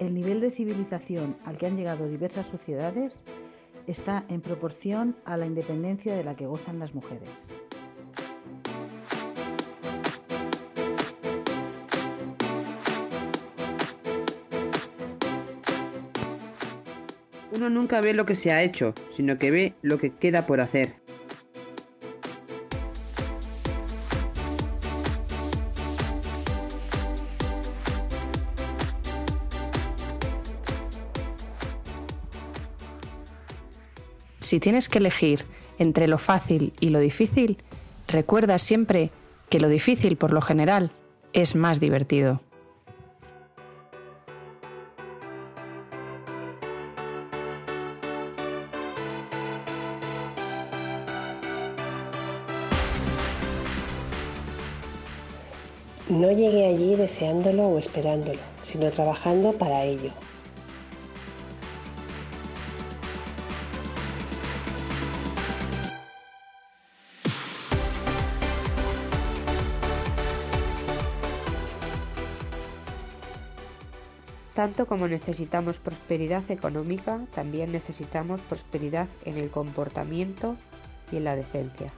el nivel de civilización al que han llegado diversas sociedades está en proporción a la independencia de la que gozan las mujeres. Uno nunca ve lo que se ha hecho, sino que ve lo que queda por hacer. Si tienes que elegir entre lo fácil y lo difícil, recuerda siempre que lo difícil, por lo general, es más divertido. No llegué allí deseándolo o esperándolo, sino trabajando para ello. Tanto como necesitamos prosperidad económica, también necesitamos prosperidad en el comportamiento y en la decencia.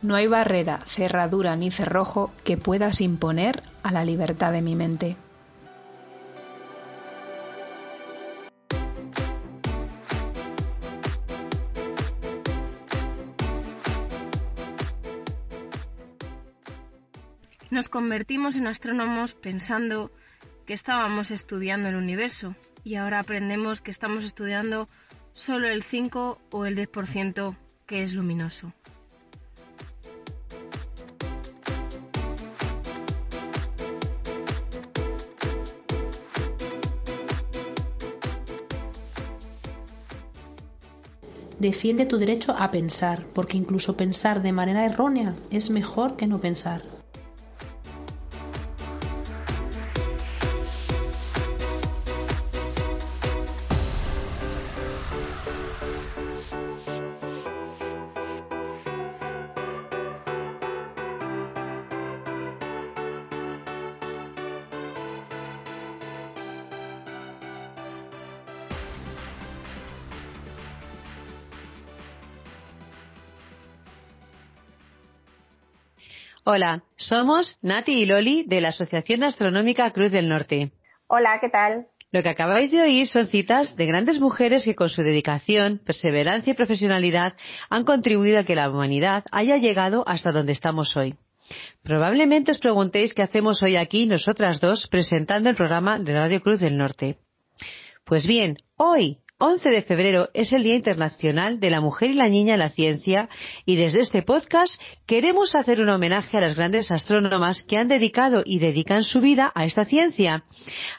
No hay barrera, cerradura ni cerrojo que puedas imponer a la libertad de mi mente. Nos convertimos en astrónomos pensando que estábamos estudiando el universo y ahora aprendemos que estamos estudiando solo el 5 o el 10% que es luminoso. Defiende tu derecho a pensar, porque incluso pensar de manera errónea es mejor que no pensar. Hola, somos Nati y Loli de la Asociación Astronómica Cruz del Norte. Hola, ¿qué tal? Lo que acabáis de oír son citas de grandes mujeres que con su dedicación, perseverancia y profesionalidad han contribuido a que la humanidad haya llegado hasta donde estamos hoy. Probablemente os preguntéis qué hacemos hoy aquí nosotras dos presentando el programa de Radio Cruz del Norte. Pues bien, hoy 11 de febrero es el Día Internacional de la Mujer y la Niña en la Ciencia y desde este podcast queremos hacer un homenaje a las grandes astrónomas que han dedicado y dedican su vida a esta ciencia,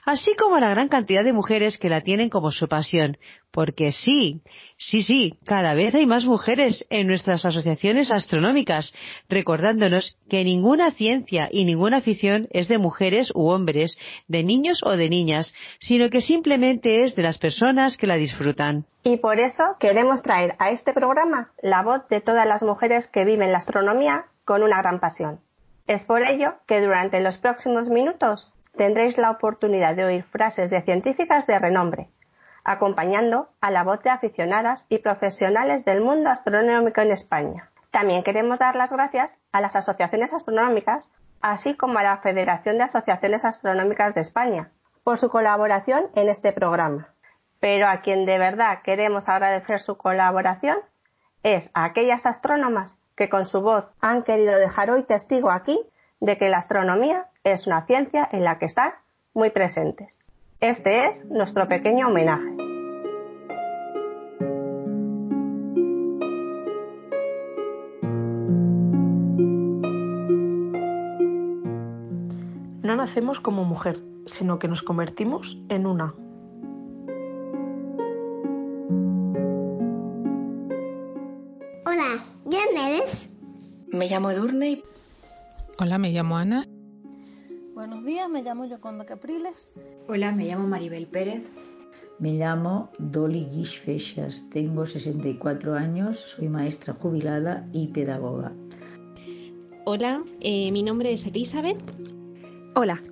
así como a la gran cantidad de mujeres que la tienen como su pasión, porque sí, sí, sí, cada vez hay más mujeres en nuestras asociaciones astronómicas, recordándonos que ninguna ciencia y ninguna afición es de mujeres u hombres, de niños o de niñas, sino que simplemente es de las personas que la disfrutan. Y por eso queremos traer a este programa la voz de todas las mujeres que viven la astronomía con una gran pasión. Es por ello que durante los próximos minutos tendréis la oportunidad de oír frases de científicas de renombre, acompañando a la voz de aficionadas y profesionales del mundo astronómico en España. También queremos dar las gracias a las asociaciones astronómicas, así como a la Federación de Asociaciones Astronómicas de España, por su colaboración en este programa. Pero a quien de verdad queremos agradecer su colaboración es a aquellas astrónomas que con su voz han querido dejar hoy testigo aquí de que la astronomía es una ciencia en la que están muy presentes. Este es nuestro pequeño homenaje. No nacemos como mujer, sino que nos convertimos en una. Hola, ¿quién eres? Me llamo Edurne. Hola, me llamo Ana. Buenos días, me llamo Yoconda Capriles. Hola, me llamo Maribel Pérez. Me llamo Dolly Guix Feixas, tengo 64 años, soy maestra jubilada y pedagoga. Hola, eh, mi nombre es Elizabeth. Hola,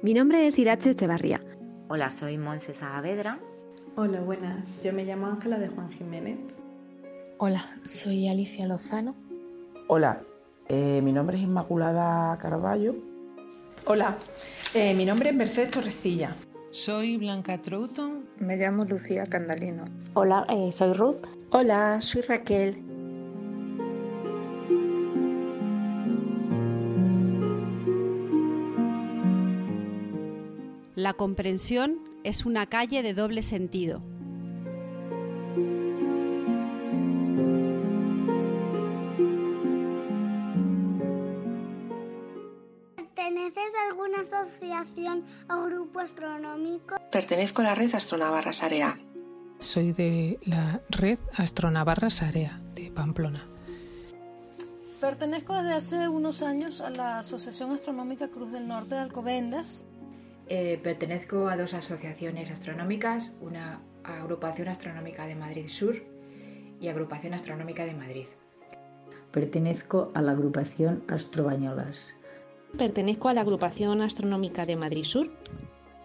mi nombre es Irache Echevarría. Hola, soy Monse Saavedra. Hola, buenas. Yo me llamo Ángela de Juan Jiménez. Hola, soy Alicia Lozano. Hola, eh, mi nombre es Inmaculada Carballo. Hola, eh, mi nombre es Mercedes Torrecilla. Soy Blanca Troughton. Me llamo Lucía Candalino. Hola, eh, soy Ruth. Hola, soy Raquel. La comprensión es una calle de doble sentido. Asociación o grupo astronómico? Pertenezco a la red Astronavarra Sarea. Soy de la red Astronavarra Sarea de Pamplona. Pertenezco desde hace unos años a la Asociación Astronómica Cruz del Norte de Alcobendas eh, pertenezco a dos asociaciones astronómicas, una Agrupación Astronómica de Madrid Sur y Agrupación Astronómica de Madrid. Pertenezco a la agrupación Astrobañolas. Pertenezco a la Agrupación Astronómica de Madrid Sur.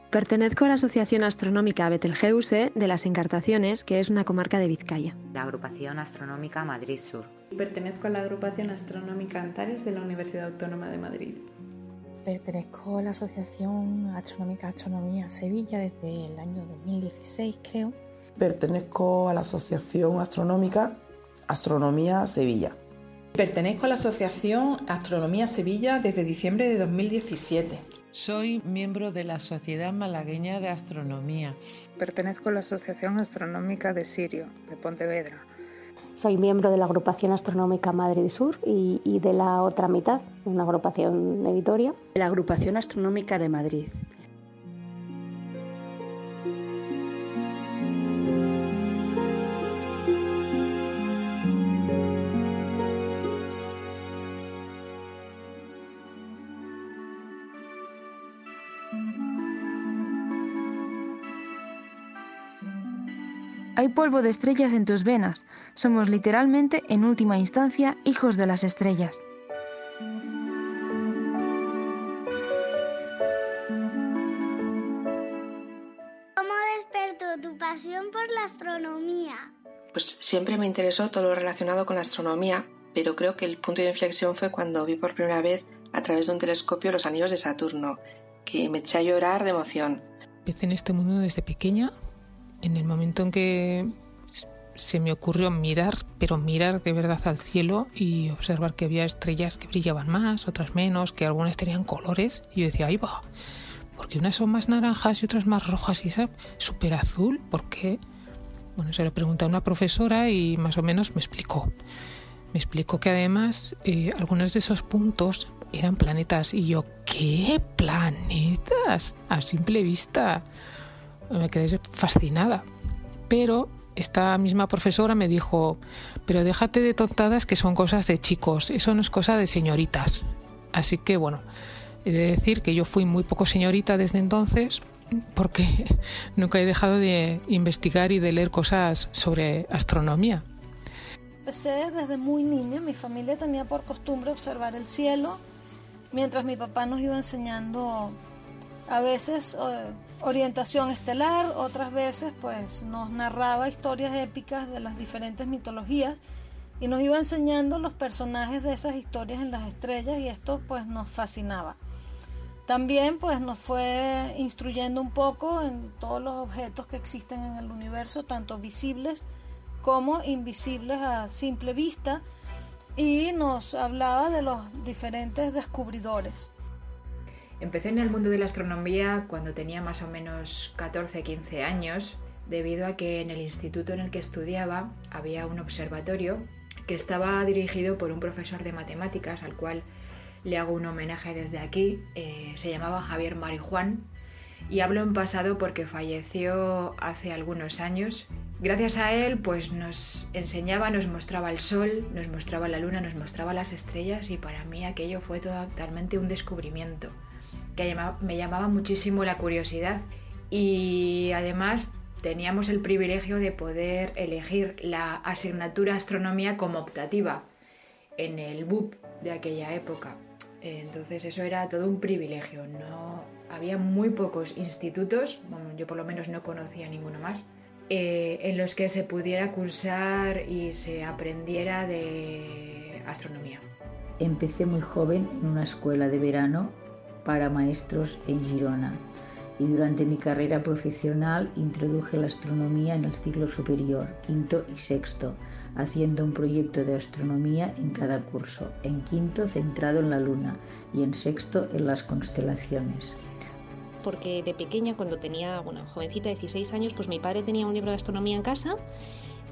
Pertenezco a la Asociación Astronómica Betelgeuse de las Encartaciones, que es una comarca de Vizcaya. La Agrupación Astronómica Madrid Sur. Pertenezco a la Agrupación Astronómica Antares de la Universidad Autónoma de Madrid. Pertenezco a la Asociación Astronómica Astronomía Sevilla desde el año 2016, creo. Pertenezco a la Asociación Astronómica Astronomía Sevilla. Pertenezco a la Asociación Astronomía Sevilla desde diciembre de 2017. Soy miembro de la Sociedad Malagueña de Astronomía. Pertenezco a la Asociación Astronómica de Sirio, de Pontevedra. Soy miembro de la agrupación astronómica Madrid Sur y, y, de la otra mitad, una agrupación de Vitoria. La agrupación astronómica de Madrid. Hay polvo de estrellas en tus venas. Somos literalmente, en última instancia, hijos de las estrellas. ¿Cómo despertó tu pasión por la astronomía? Pues siempre me interesó todo lo relacionado con la astronomía, pero creo que el punto de inflexión fue cuando vi por primera vez a través de un telescopio los anillos de Saturno, que me eché a llorar de emoción. Empecé en este mundo desde pequeña en el momento en que se me ocurrió mirar, pero mirar de verdad al cielo y observar que había estrellas que brillaban más, otras menos, que algunas tenían colores, y yo decía, ahí va, porque unas son más naranjas y otras más rojas y esa súper azul, ¿por qué? Bueno, se lo pregunté a una profesora y más o menos me explicó. Me explicó que además eh, algunos de esos puntos eran planetas y yo, ¿qué planetas? A simple vista me quedé fascinada. Pero esta misma profesora me dijo, pero déjate de tontadas que son cosas de chicos, eso no es cosa de señoritas. Así que bueno, he de decir que yo fui muy poco señorita desde entonces porque nunca he dejado de investigar y de leer cosas sobre astronomía. Empecé desde muy niña, mi familia tenía por costumbre observar el cielo mientras mi papá nos iba enseñando a veces orientación estelar, otras veces pues nos narraba historias épicas de las diferentes mitologías y nos iba enseñando los personajes de esas historias en las estrellas y esto pues nos fascinaba. También pues nos fue instruyendo un poco en todos los objetos que existen en el universo, tanto visibles como invisibles a simple vista y nos hablaba de los diferentes descubridores. Empecé en el mundo de la astronomía cuando tenía más o menos 14-15 años, debido a que en el instituto en el que estudiaba había un observatorio que estaba dirigido por un profesor de matemáticas al cual le hago un homenaje desde aquí. Eh, se llamaba Javier Marijuán y hablo en pasado porque falleció hace algunos años. Gracias a él, pues nos enseñaba, nos mostraba el sol, nos mostraba la luna, nos mostraba las estrellas y para mí aquello fue totalmente un descubrimiento que me llamaba muchísimo la curiosidad y además teníamos el privilegio de poder elegir la asignatura astronomía como optativa en el BUP de aquella época. Entonces eso era todo un privilegio. No había muy pocos institutos, yo por lo menos no conocía ninguno más, eh, en los que se pudiera cursar y se aprendiera de astronomía. Empecé muy joven en una escuela de verano para maestros en Girona. Y durante mi carrera profesional introduje la astronomía en el ciclo superior, quinto y sexto, haciendo un proyecto de astronomía en cada curso, en quinto centrado en la luna y en sexto en las constelaciones. Porque de pequeña, cuando tenía, bueno, jovencita, 16 años, pues mi padre tenía un libro de astronomía en casa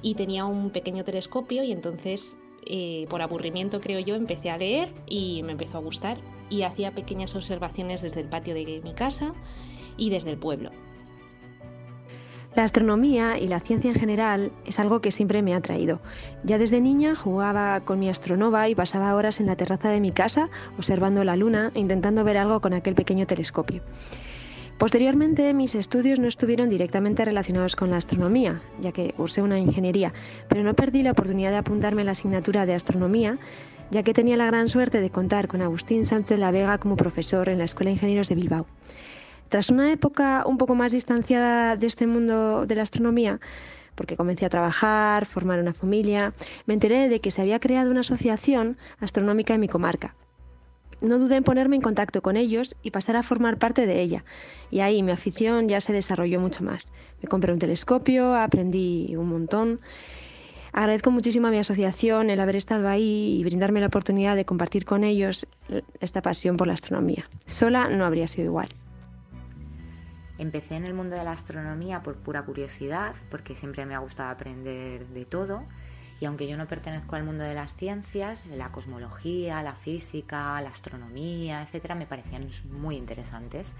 y tenía un pequeño telescopio y entonces, eh, por aburrimiento creo yo, empecé a leer y me empezó a gustar y hacía pequeñas observaciones desde el patio de mi casa y desde el pueblo. La astronomía y la ciencia en general es algo que siempre me ha atraído. Ya desde niña jugaba con mi astronova y pasaba horas en la terraza de mi casa observando la luna e intentando ver algo con aquel pequeño telescopio. Posteriormente, mis estudios no estuvieron directamente relacionados con la astronomía, ya que cursé una ingeniería, pero no perdí la oportunidad de apuntarme la asignatura de astronomía, ya que tenía la gran suerte de contar con Agustín Sánchez La Vega como profesor en la Escuela de Ingenieros de Bilbao. Tras una época un poco más distanciada de este mundo de la astronomía, porque comencé a trabajar, formar una familia, me enteré de que se había creado una asociación astronómica en mi comarca. No dudé en ponerme en contacto con ellos y pasar a formar parte de ella. Y ahí mi afición ya se desarrolló mucho más. Me compré un telescopio, aprendí un montón. Agradezco muchísimo a mi asociación el haber estado ahí y brindarme la oportunidad de compartir con ellos esta pasión por la astronomía. Sola no habría sido igual. Empecé en el mundo de la astronomía por pura curiosidad, porque siempre me ha gustado aprender de todo. Y aunque yo no pertenezco al mundo de las ciencias, la cosmología, la física, la astronomía, etcétera, me parecían muy interesantes.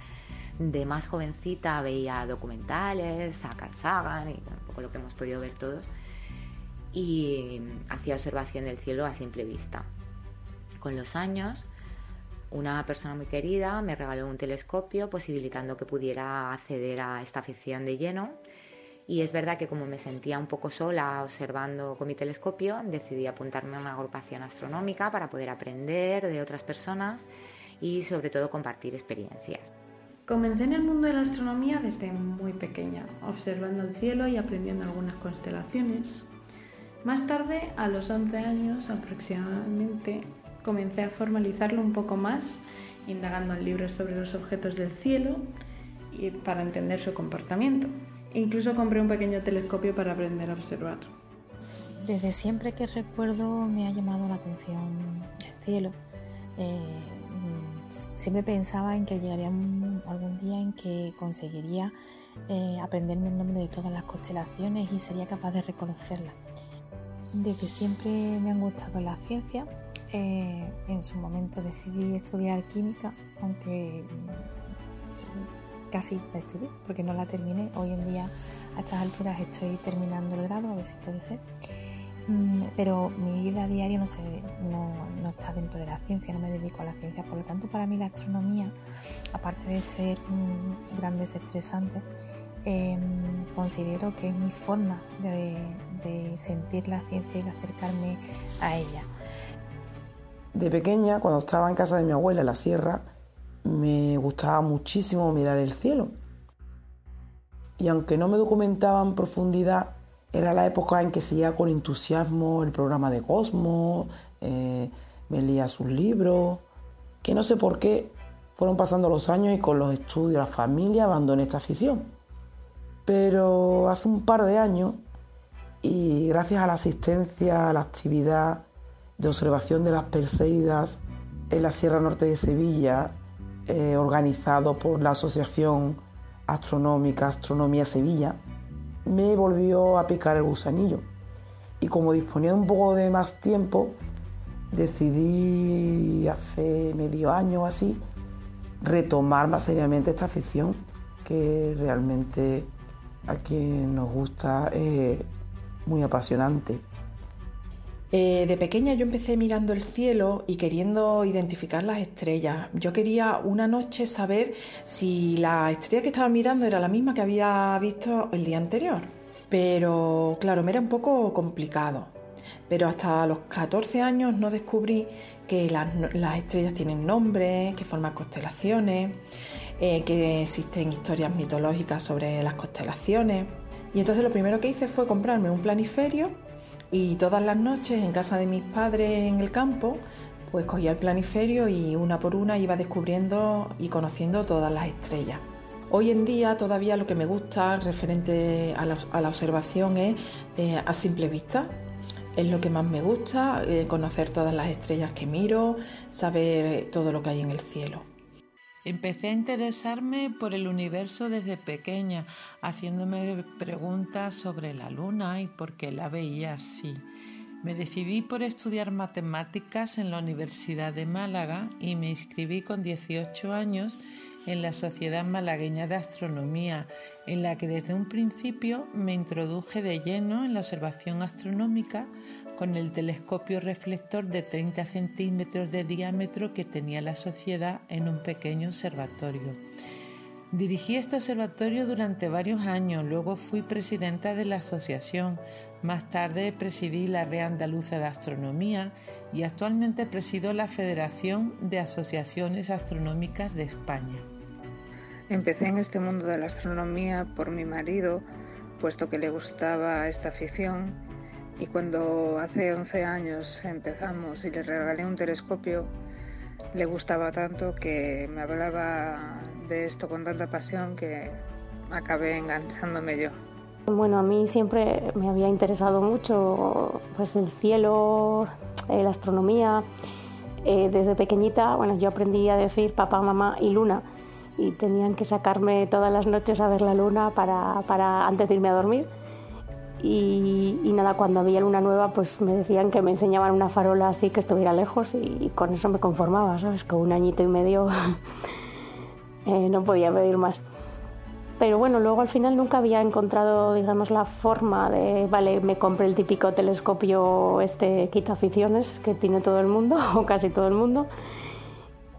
De más jovencita veía documentales, a Carl Sagan y un poco lo que hemos podido ver todos. Y hacía observación del cielo a simple vista. Con los años una persona muy querida me regaló un telescopio posibilitando que pudiera acceder a esta afición de lleno. Y es verdad que como me sentía un poco sola observando con mi telescopio, decidí apuntarme a una agrupación astronómica para poder aprender de otras personas y sobre todo compartir experiencias. Comencé en el mundo de la astronomía desde muy pequeña, observando el cielo y aprendiendo algunas constelaciones. Más tarde, a los 11 años aproximadamente, comencé a formalizarlo un poco más, indagando en libros sobre los objetos del cielo y para entender su comportamiento. Incluso compré un pequeño telescopio para aprender a observar. Desde siempre que recuerdo me ha llamado la atención el cielo. Eh, siempre pensaba en que llegaría algún día en que conseguiría eh, aprenderme el nombre de todas las constelaciones y sería capaz de reconocerlas. Desde siempre me han gustado las ciencias eh, en su momento decidí estudiar química, aunque casi la estudié porque no la terminé. Hoy en día a estas alturas estoy terminando el grado, a ver si puede ser. Mm, pero mi vida diaria no, se, no, está dentro de la ciencia, no me dedico a la ciencia. Por lo tanto, para mí la astronomía, aparte de ser un gran desestresante, em, considero que es mi forma de, de sentir la ciencia y acercarme a ella. De pequeña, cuando estaba en casa de mi abuela en la sierra, me gustaba muchísimo mirar el cielo. Y aunque no me documentaba en profundidad, era la época en que seguía con entusiasmo el programa de Cosmos, eh, me leía sus libros, que no sé por qué fueron pasando los años y con los estudios, la familia, abandoné esta afición. Pero hace un par de años, y gracias a la asistencia, a la actividad de observación de las Perseidas en la Sierra Norte de Sevilla, eh, organizado por la Asociación Astronómica Astronomía Sevilla, me volvió a picar el gusanillo. Y como disponía de un poco de más tiempo, decidí hace medio año o así retomar más seriamente esta afición que realmente a quien nos gusta es muy apasionante. Eh, de pequeña yo empecé mirando el cielo y queriendo identificar las estrellas. Yo quería una noche saber si la estrella que estaba mirando era la misma que había visto el día anterior. Pero claro, me era un poco complicado. Pero hasta los 14 años no descubrí que las, estrellas tienen nombres, que forman constelaciones, eh, que existen historias mitológicas sobre las constelaciones. Y entonces lo primero que hice fue comprarme un planiferio y todas las noches en casa de mis padres en el campo, pues cogía el planiferio y una por una iba descubriendo y conociendo todas las estrellas. Hoy en día todavía lo que me gusta referente a la, observación es eh, a simple vista. Es lo que más me gusta, eh, conocer todas las estrellas que miro, saber todo lo que hay en el cielo. Empecé a interesarme por el universo desde pequeña, haciéndome preguntas sobre la luna y por qué la veía así. Me decidí por estudiar matemáticas en la Universidad de Málaga y me inscribí con 18 años en la Sociedad Malagueña de Astronomía, en la que desde un principio me introduje de lleno en la observación astronómica con el telescopio reflector de 30 centímetros de diámetro que tenía la sociedad en un pequeño observatorio. Dirigí este observatorio durante varios años, luego fui presidenta de la asociación, más tarde presidí la Red Andaluza de Astronomía y actualmente presido la Federación de Asociaciones Astronómicas de España. Empecé en este mundo de la astronomía por mi marido, puesto que le gustaba esta afición y cuando hace 11 años empezamos y le regalé un telescopio, le gustaba tanto que me hablaba de esto con tanta pasión que acabé enganchándome yo. Bueno, a mí siempre me había interesado mucho pues el cielo, eh, la astronomía. Eh, desde pequeñita, bueno, yo aprendí a decir papá, mamá y luna y tenían que sacarme todas las noches a ver la luna para, para antes de irme a dormir. Y, nada, cuando había luna nueva, pues me decían que me enseñaban una farola así que estuviera lejos y, con eso me conformaba, ¿sabes? Con un añito y medio eh, no podía pedir más. Pero bueno, luego al final nunca había encontrado, digamos, la forma de, vale, me compré el típico telescopio este quita aficiones que tiene todo el mundo, o casi todo el mundo,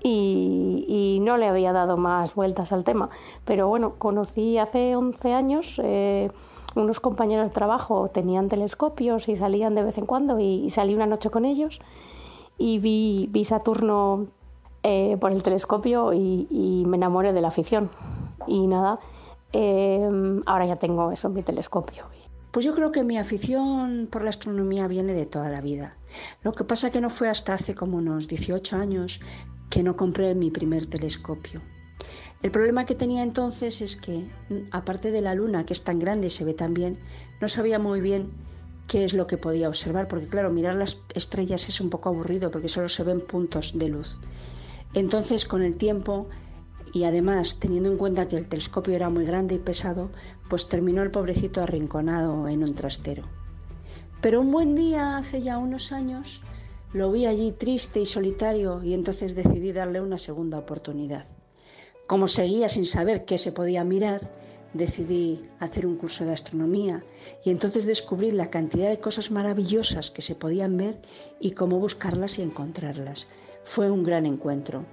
y, no le había dado más vueltas al tema. Pero bueno, conocí hace 11 años... Eh, unos compañeros de trabajo tenían telescopios y salían de vez en cuando y, salí una noche con ellos y vi, vi Saturno eh, por el telescopio y, me enamoré de la afición. Y nada, em, ahora ya tengo eso mi telescopio. Pues yo creo que mi afición por la astronomía viene de toda la vida. Lo que pasa que no fue hasta hace como unos 18 años que no compré mi primer telescopio. El problema que tenía entonces es que, aparte de la luna, que es tan grande y se ve tan bien, no sabía muy bien qué es lo que podía observar, porque claro, mirar las estrellas es un poco aburrido porque solo se ven puntos de luz. Entonces, con el tiempo y además teniendo en cuenta que el telescopio era muy grande y pesado, pues terminó el pobrecito arrinconado en un trastero. Pero un buen día, hace ya unos años, lo vi allí triste y solitario y entonces decidí darle una segunda oportunidad. Como seguía sin saber qué se podía mirar, decidí hacer un curso de astronomía y entonces descubrí la cantidad de cosas maravillosas que se podían ver y cómo buscarlas y encontrarlas. Fue un gran encuentro.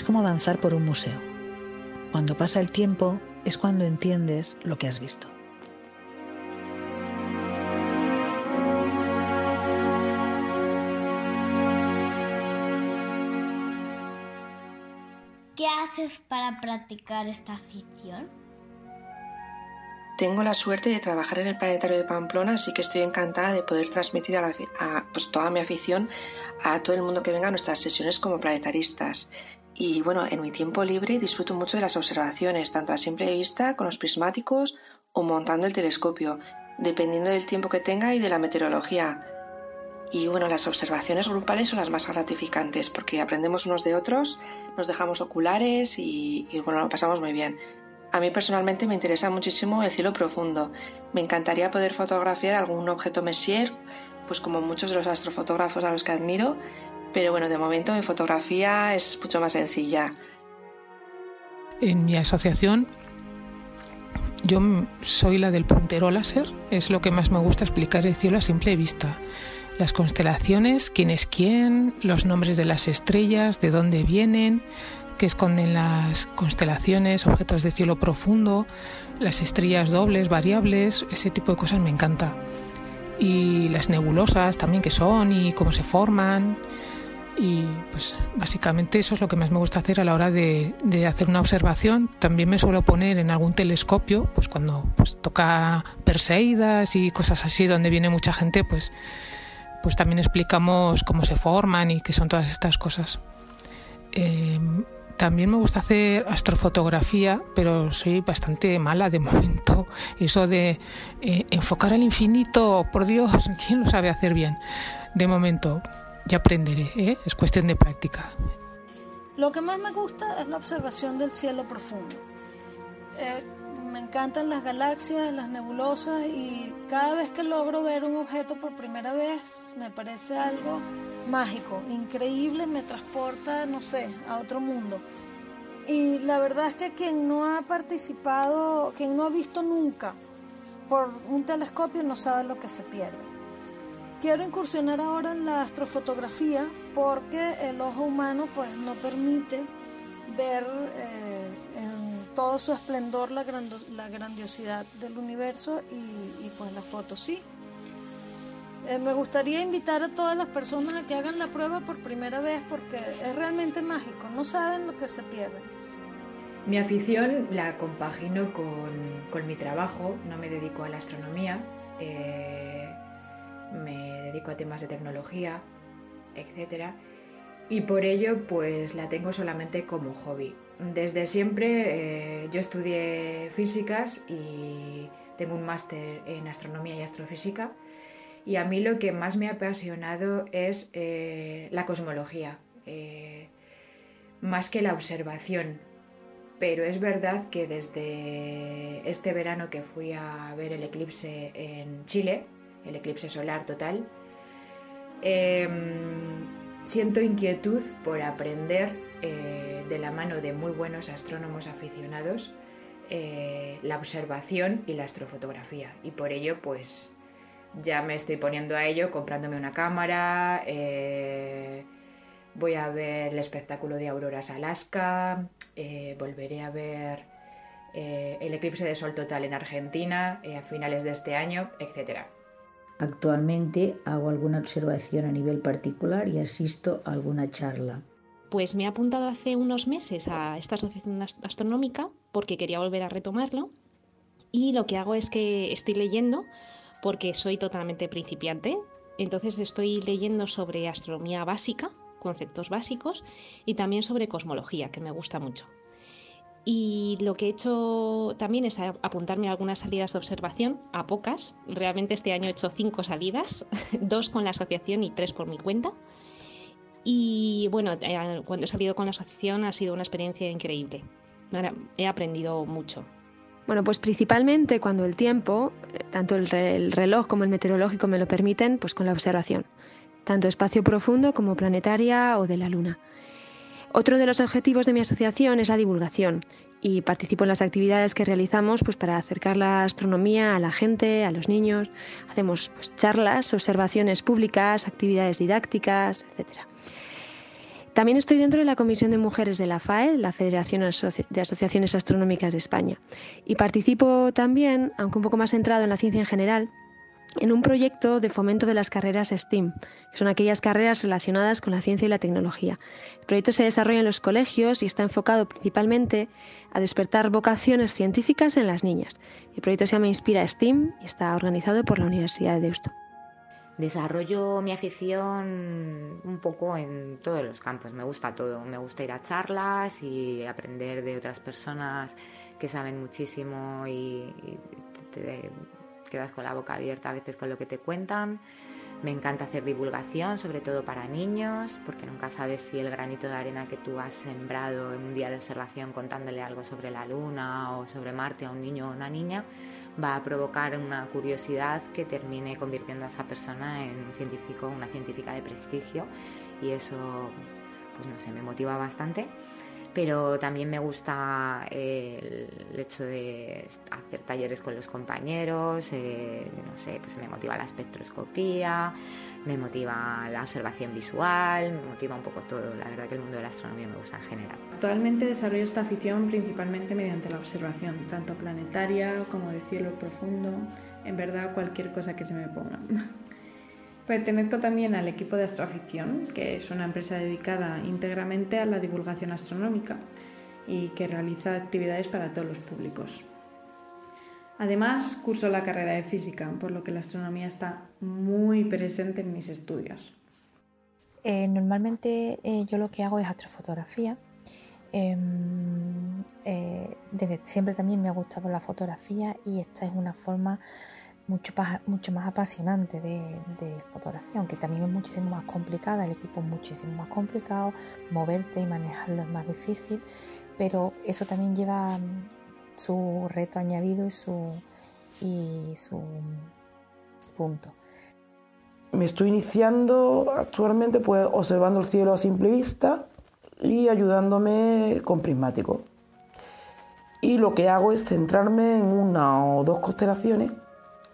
Es como avanzar por un museo. Cuando pasa el tiempo es cuando entiendes lo que has visto. ¿Qué haces para practicar esta afición? tengo la suerte de trabajar en el Planetario de Pamplona, así que estoy encantada de poder transmitir a, pues, toda mi afición a todo el mundo que venga a nuestras sesiones como planetaristas. Y bueno, en mi tiempo libre disfruto mucho de las observaciones, tanto a simple vista, con los prismáticos o montando el telescopio, dependiendo del tiempo que tenga y de la meteorología. Y bueno, las observaciones grupales son las más gratificantes porque aprendemos unos de otros, nos dejamos oculares y, bueno, lo pasamos muy bien. A mí personalmente me interesa muchísimo el cielo profundo. Me encantaría poder fotografiar algún objeto Messier, pues como muchos de los astrofotógrafos a los que admiro, pero bueno, de momento mi fotografía es mucho más sencilla. En mi asociación yo soy la del puntero láser, es lo que más me gusta explicar el cielo a simple vista. Las constelaciones, quién es quién, los nombres de las estrellas, de dónde vienen, que esconden las constelaciones, objetos de cielo profundo, las estrellas dobles, variables, ese tipo de cosas me encanta. Y las nebulosas también que son y cómo se forman. Y pues básicamente eso es lo que más me gusta hacer a la hora de, hacer una observación. También me suelo poner en algún telescopio, pues cuando pues, toca Perseidas y cosas así donde viene mucha gente, pues, pues también explicamos cómo se forman y qué son todas estas cosas. Eh, también me gusta hacer astrofotografía, pero soy bastante mala de momento. Eso de eh, enfocar al infinito, por Dios, ¿quién lo sabe hacer bien? De momento, ya aprenderé, ¿eh? es cuestión de práctica. Lo que más me gusta es la observación del cielo profundo. Eh, me encantan las galaxias, las nebulosas y cada vez que logro ver un objeto por primera vez me parece algo mágico, increíble, me transporta, no sé, a otro mundo. Y la verdad es que quien no ha participado, quien no ha visto nunca por un telescopio no sabe lo que se pierde. Quiero incursionar ahora en la astrofotografía porque el ojo humano pues no permite ver eh, en todo su esplendor la, la grandiosidad del universo y, pues la foto sí. Eh, me gustaría invitar a todas las personas a que hagan la prueba por primera vez porque es realmente mágico, no saben lo que se pierde. Mi afición la compagino con, mi trabajo, no me dedico a la astronomía, eh, me dedico a temas de tecnología, etc. Y por ello pues la tengo solamente como hobby. Desde siempre eh, yo estudié físicas y tengo un máster en astronomía y astrofísica y a mí lo que más me ha apasionado es eh, la cosmología, eh, más que la observación. Pero es verdad que desde este verano que fui a ver el eclipse en Chile, el eclipse solar total, em, siento inquietud por aprender eh, de la mano de muy buenos astrónomos aficionados la observación y la astrofotografía. Y por ello, pues ya me estoy poniendo a ello, comprándome una cámara, eh, voy a ver el espectáculo de auroras Alaska, eh, volveré a ver eh, el eclipse de sol total en Argentina a finales de este año, etc. Actualmente hago alguna observación a nivel particular y asisto a alguna charla. Pues me he apuntado hace unos meses a esta asociación astronómica porque quería volver a retomarlo y lo que hago es que estoy leyendo porque soy totalmente principiante. Entonces estoy leyendo sobre astronomía básica, conceptos básicos, y también sobre cosmología, que me gusta mucho. Y lo que he hecho también es apuntarme a algunas salidas de observación, a pocas. Realmente este año he hecho cinco salidas, dos con la asociación y tres por mi cuenta. Y bueno, eh, cuando he salido con la asociación ha sido una experiencia increíble. He aprendido mucho. Bueno, pues principalmente cuando el tiempo, eh, tanto el, reloj como el meteorológico me lo permiten, pues con la observación, tanto espacio profundo como planetaria o de la Luna. Otro de los objetivos de mi asociación es la divulgación y participo en las actividades que realizamos pues, para acercar la astronomía a la gente, a los niños. Hacemos pues, charlas, observaciones públicas, actividades didácticas, etcétera. También estoy dentro de la Comisión de Mujeres de la FAE, la Federación de Asociaciones Astronómicas de España, y participo también, aunque un poco más centrado en la ciencia en general, en un proyecto de fomento de las carreras STEAM, que son aquellas carreras relacionadas con la ciencia y la tecnología. El proyecto se desarrolla en los colegios y está enfocado principalmente a despertar vocaciones científicas en las niñas. El proyecto se llama Inspira STEAM y está organizado por la Universidad de Deusto. Desarrollo mi afición un poco en todos los campos, me gusta todo, me gusta ir a charlas y aprender de otras personas que saben muchísimo y, te quedas con la boca abierta a veces con lo que te cuentan. Me encanta hacer divulgación, sobre todo para niños, porque nunca sabes si el granito de arena que tú has sembrado en un día de observación contándole algo sobre la luna o sobre Marte a un niño o una niña va a provocar una curiosidad que termine convirtiendo a esa persona en un científico, una científica de prestigio y eso, pues no sé, me motiva bastante pero también me gusta eh, el hecho de hacer talleres con los compañeros, eh, no sé, pues me motiva la espectroscopía, me motiva la observación visual, me motiva un poco todo. La verdad que el mundo de la astronomía me gusta en general. Actualmente desarrollo esta afición principalmente mediante la observación, tanto planetaria como de cielo profundo, en verdad cualquier cosa que se me ponga. Pertenezco también al equipo de Astroafición, que es una empresa dedicada íntegramente a la divulgación astronómica y que realiza actividades para todos los públicos. Además, curso la carrera de física, por lo que la astronomía está muy presente en mis estudios. Eh, normalmente eh, yo lo que hago es astrofotografía. Em, eh, desde siempre también me ha gustado la fotografía y esta es una forma mucho, mucho más apasionante de, fotografía, aunque también es muchísimo más complicada, el equipo es muchísimo más complicado, moverte y manejarlo es más difícil, pero eso también lleva mm, su reto añadido y su, y su punto. Me estoy iniciando actualmente pues observando el cielo a simple vista y ayudándome con prismático. Y lo que hago es centrarme en una o dos constelaciones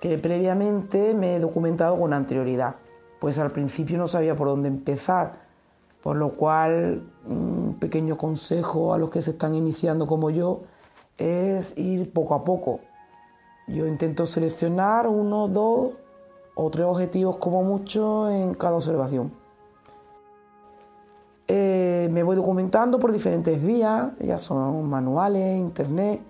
que previamente me he documentado con anterioridad. Pues al principio no sabía por dónde empezar, por lo cual un pequeño consejo a los que se están iniciando como yo es ir poco a poco. Yo intento seleccionar uno, dos o tres objetivos como mucho en cada observación. Eh, me voy documentando por diferentes vías, ya son manuales, internet,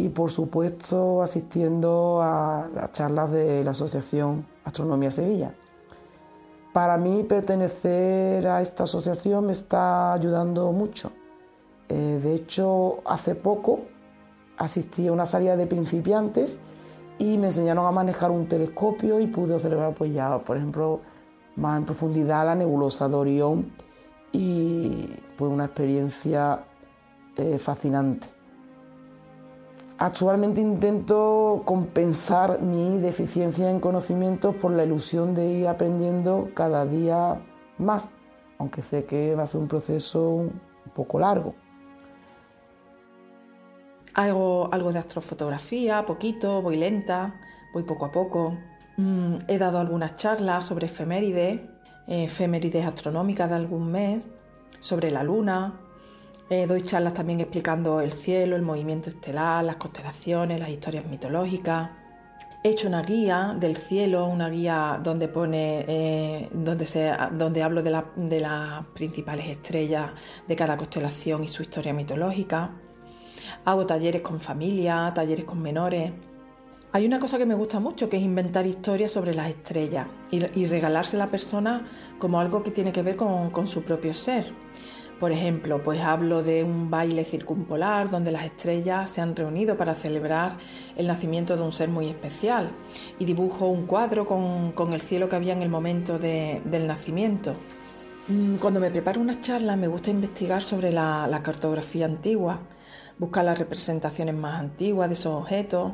y por supuesto asistiendo a las charlas de la Asociación Astronomía Sevilla. Para mí pertenecer a esta asociación me está ayudando mucho. Eh, de hecho, hace poco asistí a una salida de principiantes y me enseñaron a manejar un telescopio y pude observar, pues ya, por ejemplo, más en profundidad la nebulosa de Orión y fue una experiencia eh, fascinante. Actualmente intento compensar mi deficiencia en conocimientos por la ilusión de ir aprendiendo cada día más, aunque sé que va a ser un proceso un poco largo. Hago algo de astrofotografía, poquito, voy lenta, voy poco a poco. Mm, he dado algunas charlas sobre efemérides, efemérides astronómicas de algún mes, sobre la luna, eh, doy charlas también explicando el cielo, el movimiento estelar, las constelaciones, las historias mitológicas. He hecho una guía del cielo, una guía donde pone, eh, donde, se, donde hablo de, de las principales estrellas de cada constelación y su historia mitológica. Hago talleres con familia, talleres con menores. Hay una cosa que me gusta mucho, que es inventar historias sobre las estrellas y, y regalarse a la persona como algo que tiene que ver con su propio ser. Por ejemplo, pues hablo de un baile circumpolar donde las estrellas se han reunido para celebrar el nacimiento de un ser muy especial y dibujo un cuadro con, el cielo que había en el momento del nacimiento. Mm, cuando me preparo una charla me gusta investigar sobre la, cartografía antigua, buscar las representaciones más antiguas de esos objetos.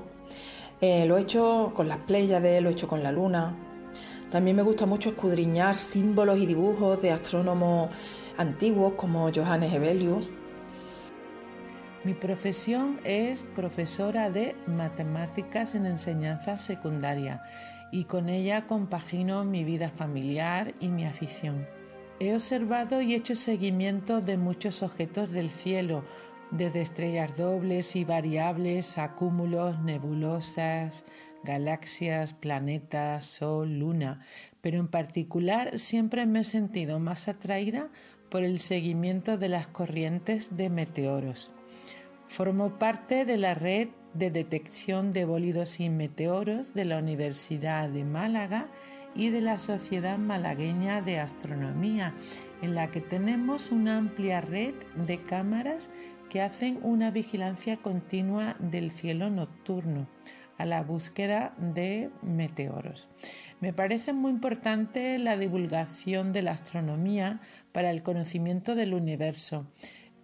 Eh, lo he hecho con las Pléyades, lo he hecho con la Luna. También me gusta mucho escudriñar símbolos y dibujos de astrónomos antiguos como Johannes Hevelius. Mi profesión es profesora de matemáticas en enseñanza secundaria y con ella compagino mi vida familiar y mi afición. He observado y hecho seguimiento de muchos objetos del cielo, desde estrellas dobles y variables a cúmulos, nebulosas, galaxias, planetas, Sol, Luna, pero en particular siempre me he sentido más atraída por el seguimiento de las corrientes de meteoros. Formo parte de la red de detección de bólidos y meteoros de la Universidad de Málaga y de la Sociedad Malagueña de Astronomía, en la que tenemos una amplia red de cámaras que hacen una vigilancia continua del cielo nocturno a la búsqueda de meteoros. Me parece muy importante la divulgación de la astronomía para el conocimiento del universo.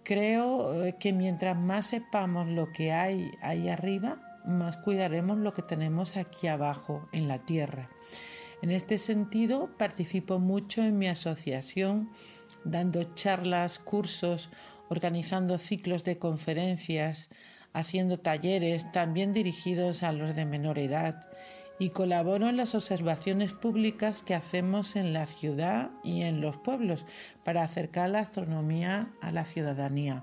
Creo eh, que mientras más sepamos lo que hay ahí arriba, más cuidaremos lo que tenemos aquí abajo, en la Tierra. En este sentido, participo mucho en mi asociación, dando charlas, cursos, organizando ciclos de conferencias, haciendo talleres también dirigidos a los de menor edad y colaboro en las observaciones públicas que hacemos en la ciudad y en los pueblos para acercar la astronomía a la ciudadanía.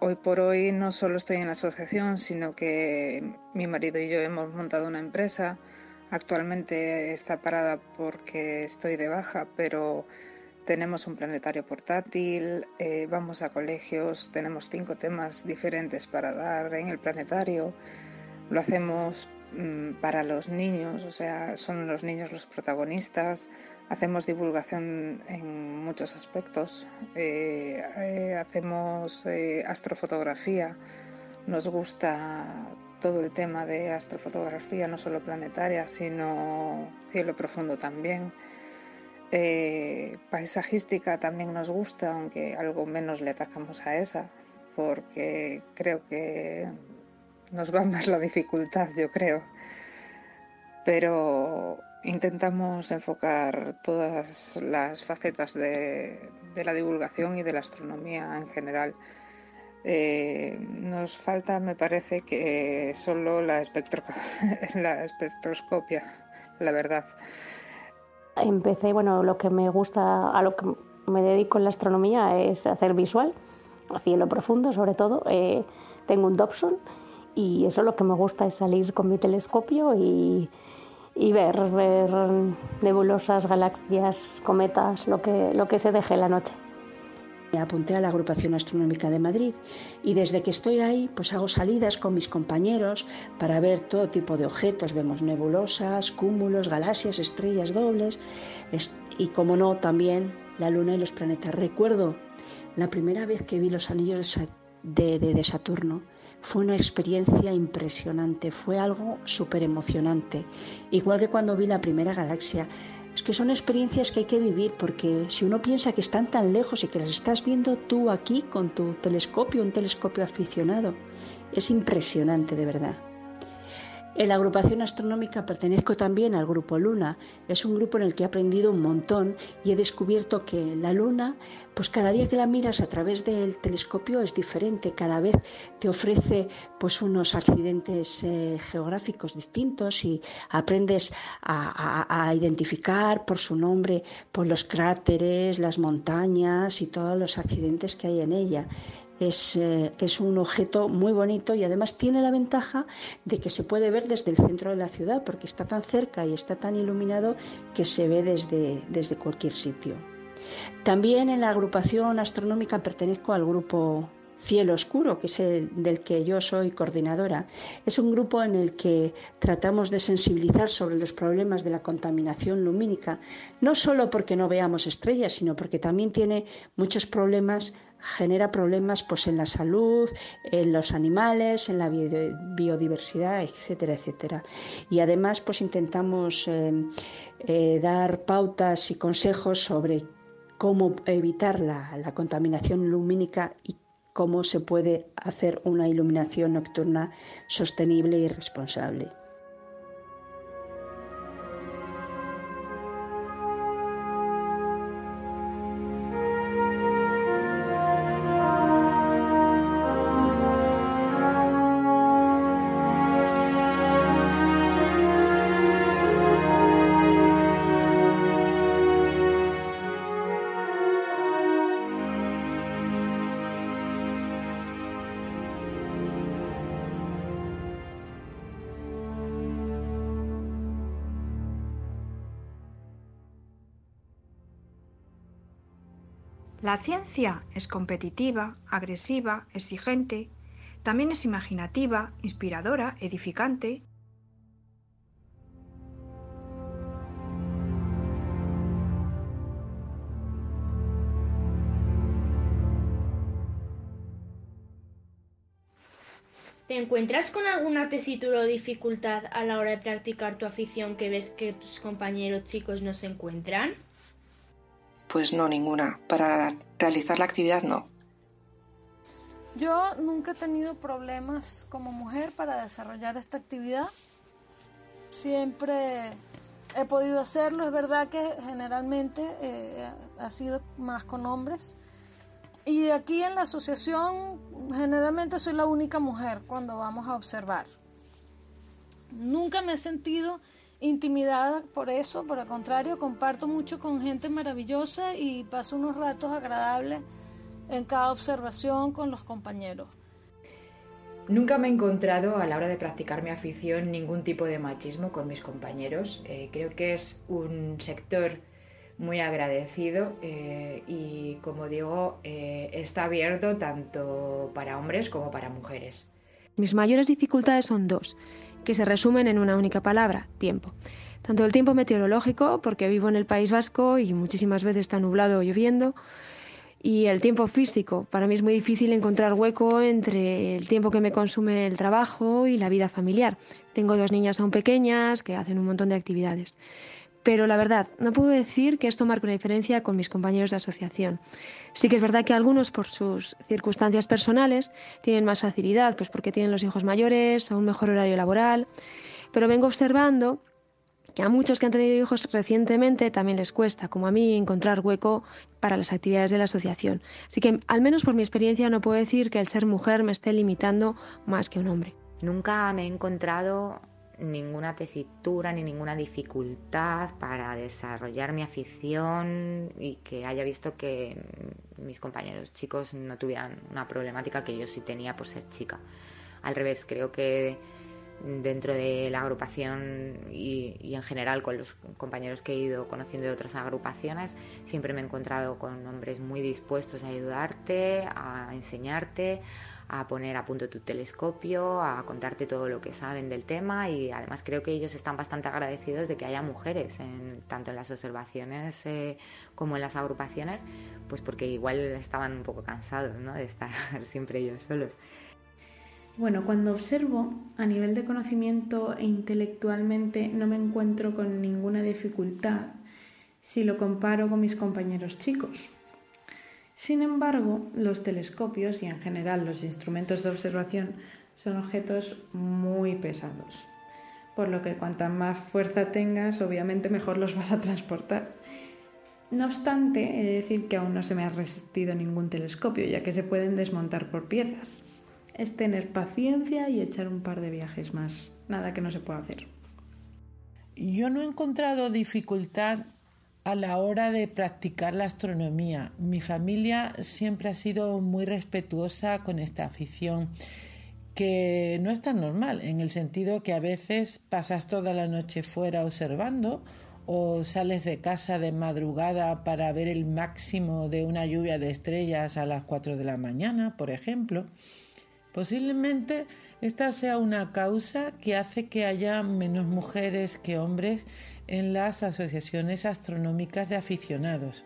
Hoy por hoy no solo estoy en la asociación, sino que mi marido y yo hemos montado una empresa. Actualmente está parada porque estoy de baja, pero tenemos un planetario portátil, eh, vamos a colegios, tenemos cinco temas diferentes para dar en el planetario. Lo hacemos para los niños, o sea, son los niños los protagonistas. Hacemos divulgación en muchos aspectos. Eh, eh, hacemos eh, astrofotografía. Nos gusta todo el tema de astrofotografía, no solo planetaria, sino cielo profundo también. paisajística también nos gusta, aunque algo menos le atacamos a esa, porque creo que nos va más la dificultad, yo creo. Pero intentamos enfocar todas las facetas de, la divulgación y de la astronomía en general. Eh, nos falta, me parece, que solo la, la espectroscopia, la verdad. Empecé, bueno, lo que me gusta, a lo que me dedico en la astronomía es hacer visual, a cielo profundo sobre todo. Eh, tengo un Dobson y eso es lo que me gusta, es salir con mi telescopio y, ver, ver nebulosas, galaxias, cometas, lo que, lo que se deje la noche. Me apunté a la Agrupación Astronómica de Madrid y desde que estoy ahí pues hago salidas con mis compañeros para ver todo tipo de objetos. Vemos nebulosas, cúmulos, galaxias, estrellas dobles y como no también la luna y los planetas. Recuerdo la primera vez que vi los anillos de, de Saturno fue una experiencia impresionante, fue algo súper emocionante. Igual que cuando vi la primera galaxia. Es que son experiencias que hay que vivir porque si uno piensa que están tan lejos y que las estás viendo tú aquí con tu telescopio, un telescopio aficionado, es impresionante de verdad. En la agrupación astronómica pertenezco también al grupo Luna. Es un grupo en el que he aprendido un montón y he descubierto que la Luna, pues cada día que la miras a través del telescopio es diferente. Cada vez te ofrece pues unos accidentes eh, geográficos distintos y aprendes a, identificar por su nombre por los cráteres, las montañas y todos los accidentes que hay en ella. Eh, es, un objeto muy bonito y además tiene la ventaja de que se puede ver desde el centro de la ciudad porque está tan cerca y está tan iluminado que se ve desde, desde cualquier sitio. También en la agrupación astronómica pertenezco al grupo Cielo Oscuro, que es el del que yo soy coordinadora. Es un grupo en el que tratamos de sensibilizar sobre los problemas de la contaminación lumínica, no solo porque no veamos estrellas, sino porque también tiene muchos problemas genera problemas pues en la salud, en los animales, en la biodiversidad, etcétera, etcétera. Y además pues intentamos eh, eh, dar pautas y consejos sobre cómo evitar la contaminación lumínica y cómo se puede hacer una iluminación nocturna sostenible y responsable. Es competitiva, agresiva, exigente, también es imaginativa, inspiradora, edificante. ¿Te encuentras con alguna tesitura o dificultad a la hora de practicar tu afición que ves que tus compañeros chicos no se encuentran? Pues no, ninguna. Para realizar la actividad no. Yo nunca he tenido problemas como mujer para desarrollar esta actividad. Siempre he podido hacerlo. Es verdad que generalmente eh, ha sido más con hombres. Y aquí en la asociación generalmente soy la única mujer cuando vamos a observar. Nunca me he sentido intimidada por eso, por el contrario, comparto mucho con gente maravillosa y paso unos ratos agradables en cada observación con los compañeros. Nunca me he encontrado a la hora de practicar mi afición ningún tipo de machismo con mis compañeros. Eh, creo que es un sector muy agradecido eh, y como digo, eh, está abierto tanto para hombres como para mujeres. Mis mayores dificultades son dos que se resumen en una única palabra, tiempo. Tanto el tiempo meteorológico, porque vivo en el País Vasco y muchísimas veces está nublado o lloviendo, y el tiempo físico. Para mí es muy difícil encontrar hueco entre el tiempo que me consume el trabajo y la vida familiar. Tengo dos niñas aún pequeñas que hacen un montón de actividades. Pero la verdad, no puedo decir que esto marque una diferencia con mis compañeros de asociación. Sí que es verdad que algunos, por sus circunstancias personales, tienen más facilidad, pues porque tienen los hijos mayores o un mejor horario laboral. Pero vengo observando que a muchos que han tenido hijos recientemente también les cuesta, como a mí, encontrar hueco para las actividades de la asociación. Así que, al menos por mi experiencia, no puedo decir que el ser mujer me esté limitando más que un hombre. Nunca me he encontrado ninguna tesitura ni ninguna dificultad para desarrollar mi afición y que haya visto que mis compañeros chicos no tuvieran una problemática que yo sí tenía por ser chica. Al revés, creo que dentro de la agrupación y, y, en general con los compañeros que he ido conociendo de otras agrupaciones, siempre me he encontrado con hombres muy dispuestos a ayudarte, a enseñarte, a poner a punto tu telescopio, a contarte todo lo que saben del tema y además creo que ellos están bastante agradecidos de que haya mujeres en, tanto en las observaciones eh, como en las agrupaciones, pues porque igual estaban un poco cansados ¿no? de estar siempre ellos solos. Bueno, cuando observo a nivel de conocimiento e intelectualmente no me encuentro con ninguna dificultad si lo comparo con mis compañeros chicos. Sin embargo, los telescopios y en general los instrumentos de observación son objetos muy pesados, por lo que cuanta más fuerza tengas, obviamente mejor los vas a transportar. No obstante, he de decir que aún no se me ha resistido ningún telescopio, ya que se pueden desmontar por piezas. Es tener paciencia y echar un par de viajes más, nada que no se pueda hacer. Yo no he encontrado dificultad a la hora de practicar la astronomía. Mi familia siempre ha sido muy respetuosa con esta afición, que no es tan normal, en el sentido que a veces pasas toda la noche fuera observando o sales de casa de madrugada para ver el máximo de una lluvia de estrellas a las 4 de la mañana, por ejemplo. Posiblemente esta sea una causa que hace que haya menos mujeres que hombres en las asociaciones astronómicas de aficionados.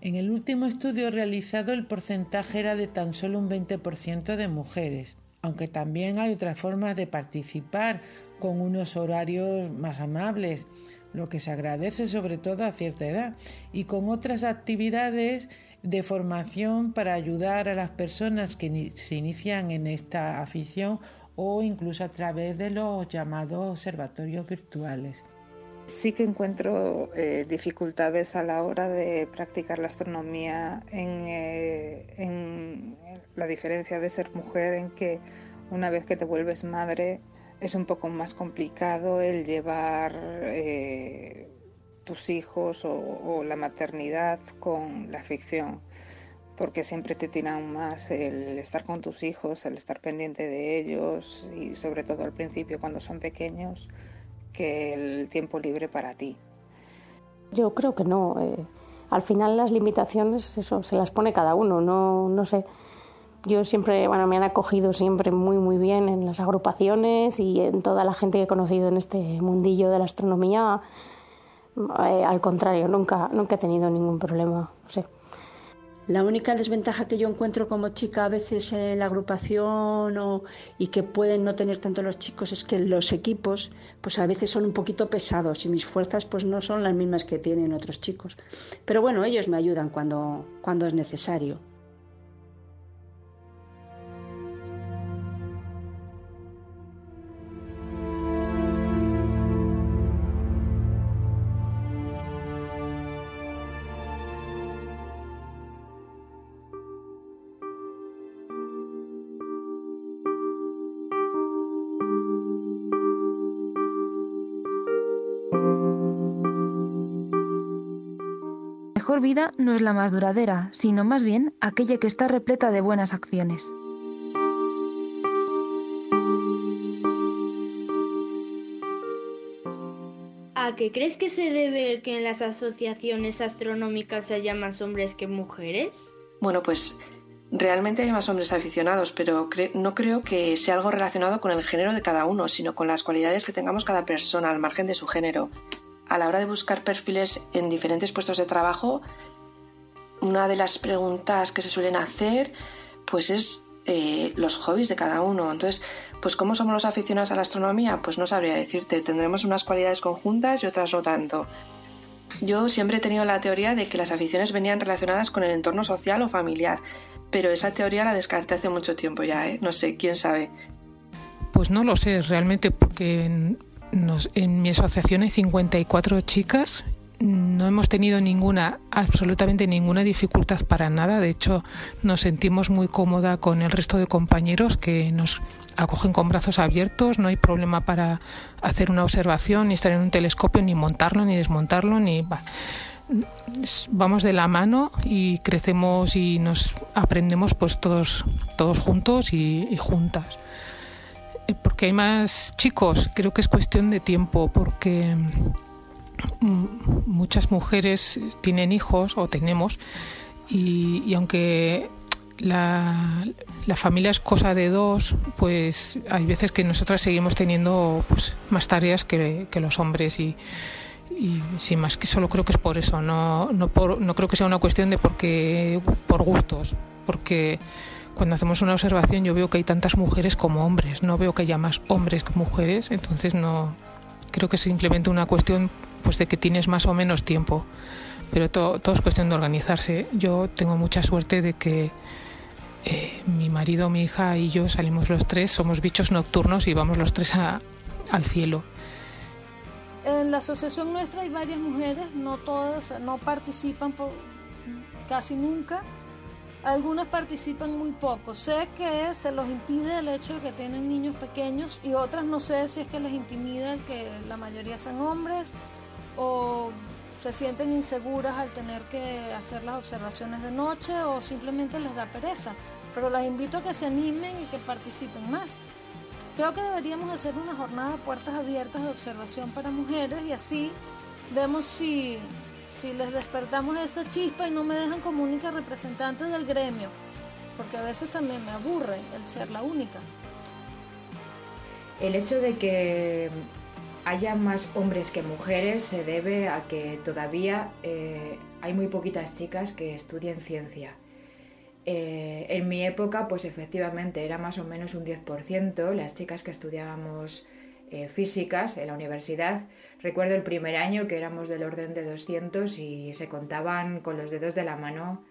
En el último estudio realizado el porcentaje era de tan solo un 20% de mujeres, aunque también hay otras formas de participar con unos horarios más amables, lo que se agradece sobre todo a cierta edad, y con otras actividades de formación para ayudar a las personas que se inician en esta afición o incluso a través de los llamados observatorios virtuales. Sí que encuentro eh, dificultades a la hora de practicar la astronomía eh, en, la diferencia de ser mujer en que una vez que te vuelves madre es un poco más complicado el llevar eh, tus hijos o, la maternidad con la ficción porque siempre te tiran más el estar con tus hijos, el estar pendiente de ellos y sobre todo al principio cuando son pequeños que el tiempo libre para ti. Yo creo que no. Eh, al final las limitaciones, eso, se las pone cada uno, no, no sé. Yo siempre, bueno, me han acogido siempre muy, muy bien en las agrupaciones y en toda la gente que he conocido en este mundillo de la astronomía. Eh, al contrario, nunca, nunca he tenido ningún problema, no sé. La única desventaja que yo encuentro como chica a veces en la agrupación o, y que pueden no tener tanto los chicos es que los equipos pues a veces son un poquito pesados y mis fuerzas pues no son las mismas que tienen otros chicos. Pero bueno, ellos me ayudan cuando, cuando es necesario. Mejor vida no es la más duradera, sino más bien aquella que está repleta de buenas acciones. ¿A qué crees que se debe que en las asociaciones astronómicas haya más hombres que mujeres? Bueno, pues realmente hay más hombres aficionados, pero no creo que sea algo relacionado con el género de cada uno, sino con las cualidades que tengamos cada persona al margen de su género a la hora de buscar perfiles en diferentes puestos de trabajo, una de las preguntas que se suelen hacer pues es eh, los hobbies de cada uno. Entonces, pues ¿cómo somos los aficionados a la astronomía? Pues no sabría decirte. Tendremos unas cualidades conjuntas y otras no tanto. Yo siempre he tenido la teoría de que las aficiones venían relacionadas con el entorno social o familiar, pero esa teoría la descarté hace mucho tiempo ya, ¿eh? No sé, quién sabe. Pues no lo sé realmente, porque en mi asociación hay 54 chicas. No hemos tenido ninguna, absolutamente ninguna dificultad para nada. De hecho, nos sentimos muy cómoda con el resto de compañeros que nos acogen con brazos abiertos. No hay problema para hacer una observación, ni estar en un telescopio, ni montarlo, ni desmontarlo, ni vamos de la mano y crecemos y nos aprendemos pues todos todos juntos y juntas porque hay más chicos, creo que es cuestión de tiempo, porque mm, muchas mujeres tienen hijos o tenemos y, aunque la, familia es cosa de dos, pues hay veces que nosotras seguimos teniendo pues, más tareas que, los hombres y, y sin más que solo creo que es por eso, no, no, por, no creo que sea una cuestión de porque por gustos, porque cuando hacemos una observación yo veo que hay tantas mujeres como hombres, no veo que haya más hombres que mujeres, entonces no creo que es simplemente una cuestión pues de que tienes más o menos tiempo, pero todo, es cuestión de organizarse. Yo tengo mucha suerte de que eh, mi marido, mi hija y yo salimos los tres, somos bichos nocturnos y vamos los tres al cielo. En la asociación nuestra hay varias mujeres, no todas, no participan por, casi nunca algunas participan muy poco. Sé que se los impide el hecho de que tienen niños pequeños y otras no sé si es que les intimida el que la mayoría sean hombres o se sienten inseguras al tener que hacer las observaciones de noche o simplemente les da pereza. Pero las invito a que se animen y que participen más. Creo que deberíamos hacer una jornada de puertas abiertas de observación para mujeres y así vemos si si les despertamos esa chispa y no me dejan como única representante del gremio, porque a veces también me aburre el ser la única. El hecho de que haya más hombres que mujeres se debe a que todavía eh, hay muy poquitas chicas que estudien ciencia. Eh, en mi época, pues efectivamente era más o menos un 10% las chicas que estudiábamos eh, físicas en la universidad. Recuerdo el primer año que éramos del orden de 200 y se contaban con los dedos de la mano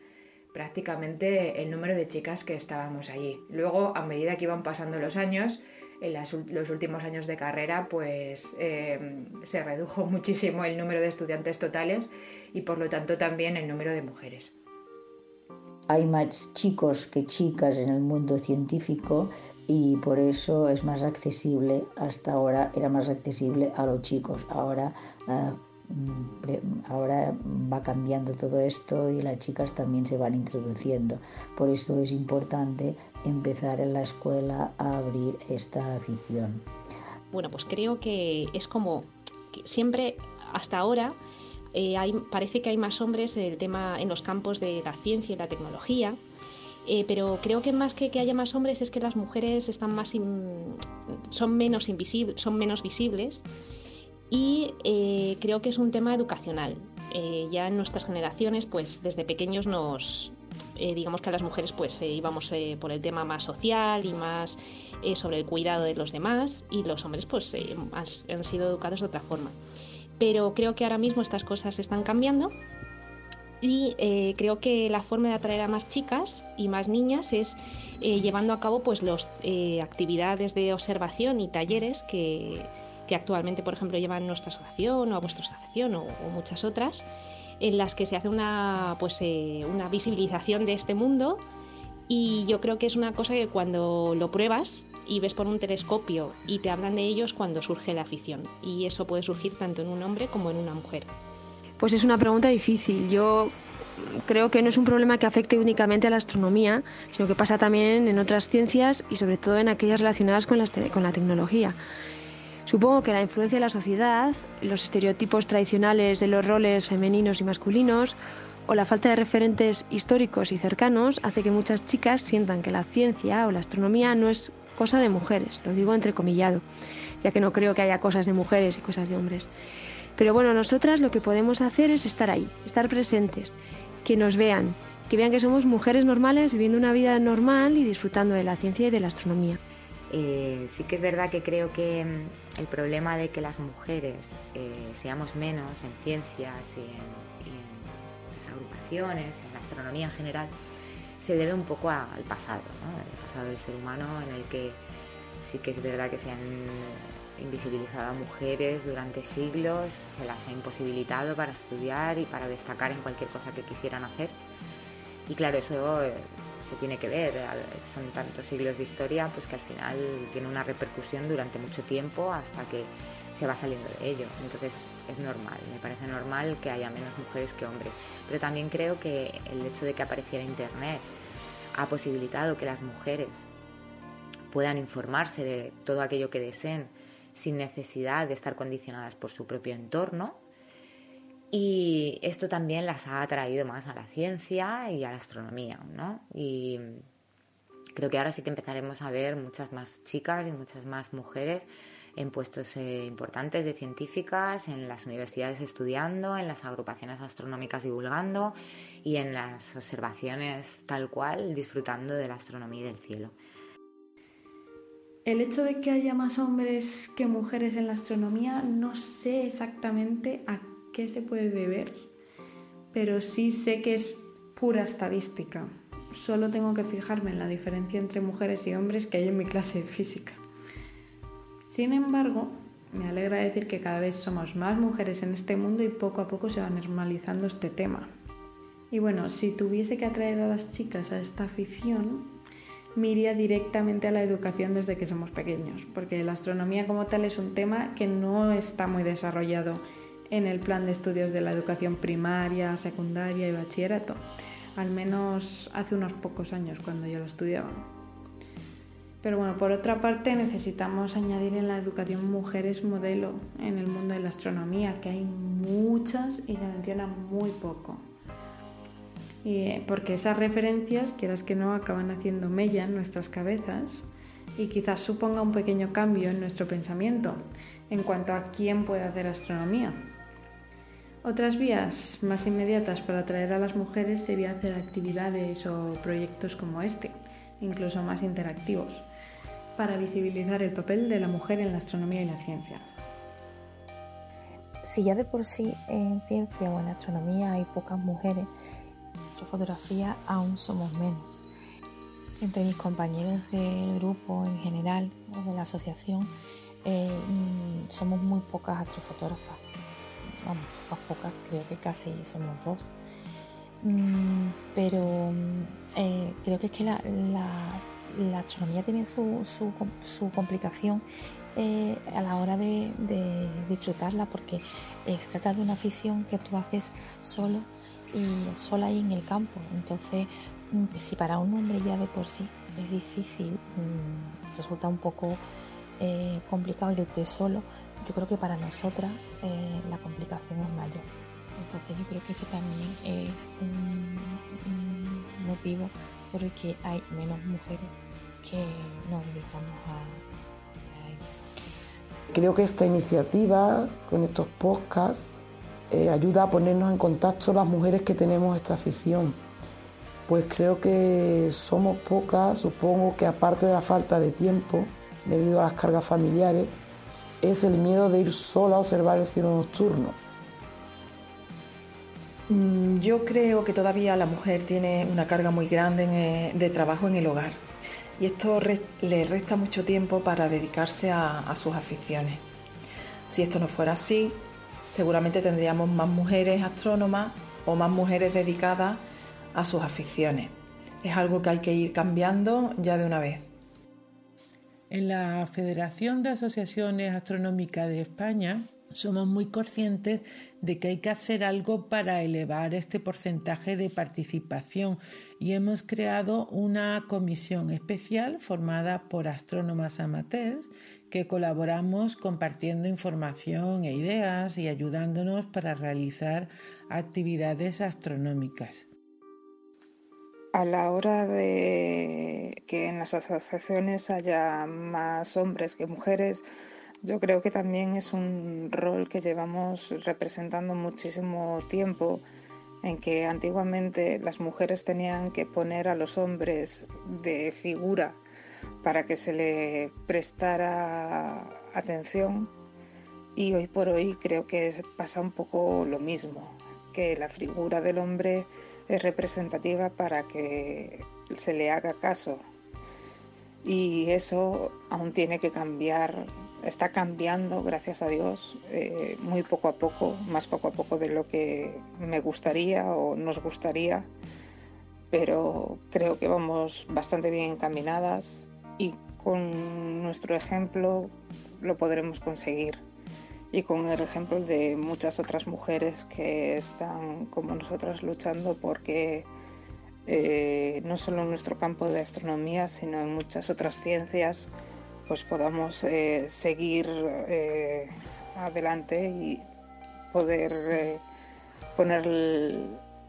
prácticamente el número de chicas que estábamos allí. Luego, a medida que iban pasando los años, en los últimos años de carrera, pues eh, se redujo muchísimo el número de estudiantes totales y por lo tanto también el número de mujeres. Hay más chicos que chicas en el mundo científico, y por eso es más accesible, hasta ahora era más accesible a los chicos, ahora, ah, mm, ahora va cambiando todo esto y las chicas también se van introduciendo. Por eso es importante empezar en la escuela a abrir esta afición. Bueno, pues creo que es como que siempre hasta ahora eh, hay, parece que hay más hombres en el tema en los campos de la ciencia y la tecnología. Eh, pero creo que más que que haya más hombres es que las mujeres están más son menos invisibles, son menos visibles y eh, creo que es un tema educacional. ya en nuestras generaciones, pues desde pequeños nos, digamos que a las mujeres pues íbamos por el tema más social y más sobre el cuidado de los demás y los hombres pues han sido educados de otra forma pero creo que ahora mismo estas cosas están cambiando y eh, creo que la forma de atraer a más chicas y más niñas es eh, llevando a cabo pues los eh, actividades de observación y talleres que, actualmente por ejemplo llevan nuestra asociación o a vuestra asociación o, muchas otras en las que se hace una pues una visibilización de este mundo y yo creo que es una cosa que cuando lo pruebas y ves por un telescopio y te hablan de ellos cuando surge la afición. Y eso puede surgir tanto en un hombre como en una mujer. Pues es una pregunta difícil. Yo creo que no es un problema que afecte únicamente a la astronomía, sino que pasa también en otras ciencias y sobre todo en aquellas relacionadas con, la tecnología. Supongo que la influencia de la sociedad, los estereotipos tradicionales de los roles femeninos y masculinos, o la falta de referentes históricos y cercanos hace que muchas chicas sientan que la ciencia o la astronomía no es cosa de mujeres, lo digo entrecomillado, ya que no creo que haya cosas de mujeres y cosas de hombres. Pero bueno, nosotras lo que podemos hacer es estar ahí, estar presentes, que nos vean, que vean que somos mujeres normales viviendo una vida normal y disfrutando de la ciencia y de la astronomía. Eh, sí que es verdad que creo que mm, el problema de que las mujeres eh, seamos menos en ciencias y en en la astronomía en general, se debe un poco al pasado, el pasado del ser humano en el que sí que es verdad que se han invisibilizado a mujeres durante siglos, se las ha imposibilitado para estudiar y para destacar en cualquier cosa que quisieran hacer. Y claro, eso eh, se tiene que ver, son tantos siglos de historia, pues que al final tiene una repercusión durante mucho tiempo hasta que se va saliendo de ello. Entonces es normal, me parece normal que haya menos mujeres que hombres. Pero también creo que el hecho de que apareciera Internet ha posibilitado que las mujeres puedan informarse de todo aquello que deseen sin necesidad de estar condicionadas por su propio entorno. Y esto también las ha atraído más a la ciencia y a la astronomía, ¿no? Y creo que ahora sí que empezaremos a ver muchas más chicas y muchas más mujeres en puestos eh, importantes de científicas, en las universidades estudiando, en las agrupaciones astronómicas divulgando y en las observaciones tal cual disfrutando de la astronomía y del cielo. El hecho de que haya más hombres que mujeres en la astronomía no sé exactamente a qué se puede deber, pero sí sé que es pura estadística. Solo tengo que fijarme en la diferencia entre mujeres y hombres que hay en mi clase de física. Sin embargo, me alegra decir que cada vez somos más mujeres en este mundo y poco a poco se va normalizando este tema. Y bueno, si tuviese que atraer a las chicas a esta afición, me iría directamente a la educación desde que somos pequeños, porque la astronomía como tal es un tema que no está muy desarrollado en el plan de estudios de la educación primaria, secundaria y bachillerato, al menos hace unos pocos años cuando yo lo estudiaba. Pero bueno, por otra parte necesitamos añadir en la educación mujeres modelo en el mundo de la astronomía, que hay muchas y se menciona muy poco. Porque esas referencias, quieras que no, acaban haciendo mella en nuestras cabezas y quizás suponga un pequeño cambio en nuestro pensamiento en cuanto a quién puede hacer astronomía. Otras vías más inmediatas para atraer a las mujeres sería hacer actividades o proyectos como este, incluso más interactivos para visibilizar el papel de la mujer en la astronomía y la ciencia. Si ya de por sí en ciencia o en astronomía hay pocas mujeres, astrofotografía aún somos menos. Entre mis compañeros del grupo en general o de la asociación, eh, mm, somos muy pocas astrofotógrafas. Vamos, pocas, pocas, creo que casi somos dos. Mm, pero mm, eh, creo que es que la astronomía tiene su, su, complicación eh, a la hora de, disfrutarla porque eh, se trata de una afición que tú haces solo y sola ahí en el campo. Entonces, mm, si para un hombre ya de por sí es difícil, mm, resulta un poco eh, complicado irte solo, yo creo que para nosotras la complicación es mayor. Entonces yo creo que eso también es un, motivo por el que hay menos mujeres que nos dedicamos a, Creo que esta iniciativa con estos podcasts eh, ayuda a ponernos en contacto las mujeres que tenemos esta afición. Pues creo que somos pocas, supongo que aparte de la falta de tiempo, debido a las cargas familiares, es el miedo de ir sola a observar el cielo nocturno. Mm, yo creo que todavía la mujer tiene una carga muy grande eh, de trabajo en el hogar y esto le resta mucho tiempo para dedicarse a, sus aficiones. Si esto no fuera así, seguramente tendríamos más mujeres astrónomas o más mujeres dedicadas a sus aficiones. Es algo que hay que ir cambiando ya de una vez. En la Federación de Asociaciones Astronómicas de España somos muy conscientes de que hay que hacer algo para elevar este porcentaje de participación y hemos creado una comisión especial formada por astrónomas amateurs que colaboramos compartiendo información e ideas y ayudándonos para realizar actividades astronómicas. A la hora de que en las asociaciones haya más hombres que mujeres, yo creo que también es un rol que llevamos representando muchísimo tiempo, en que antiguamente las mujeres tenían que poner a los hombres de figura para que se le prestara atención. Y hoy por hoy creo que pasa un poco lo mismo, que la figura del hombre es representativa para que se le haga caso. Y eso aún tiene que cambiar está cambiando, gracias a Dios, eh, muy poco a poco, más poco a poco de lo que me gustaría o nos gustaría, pero creo que vamos bastante bien encaminadas y con nuestro ejemplo lo podremos conseguir y con el ejemplo de muchas otras mujeres que están como nosotras luchando porque eh, no solo en nuestro campo de astronomía, sino en muchas otras ciencias, pues podamos eh, seguir eh, adelante y poder poner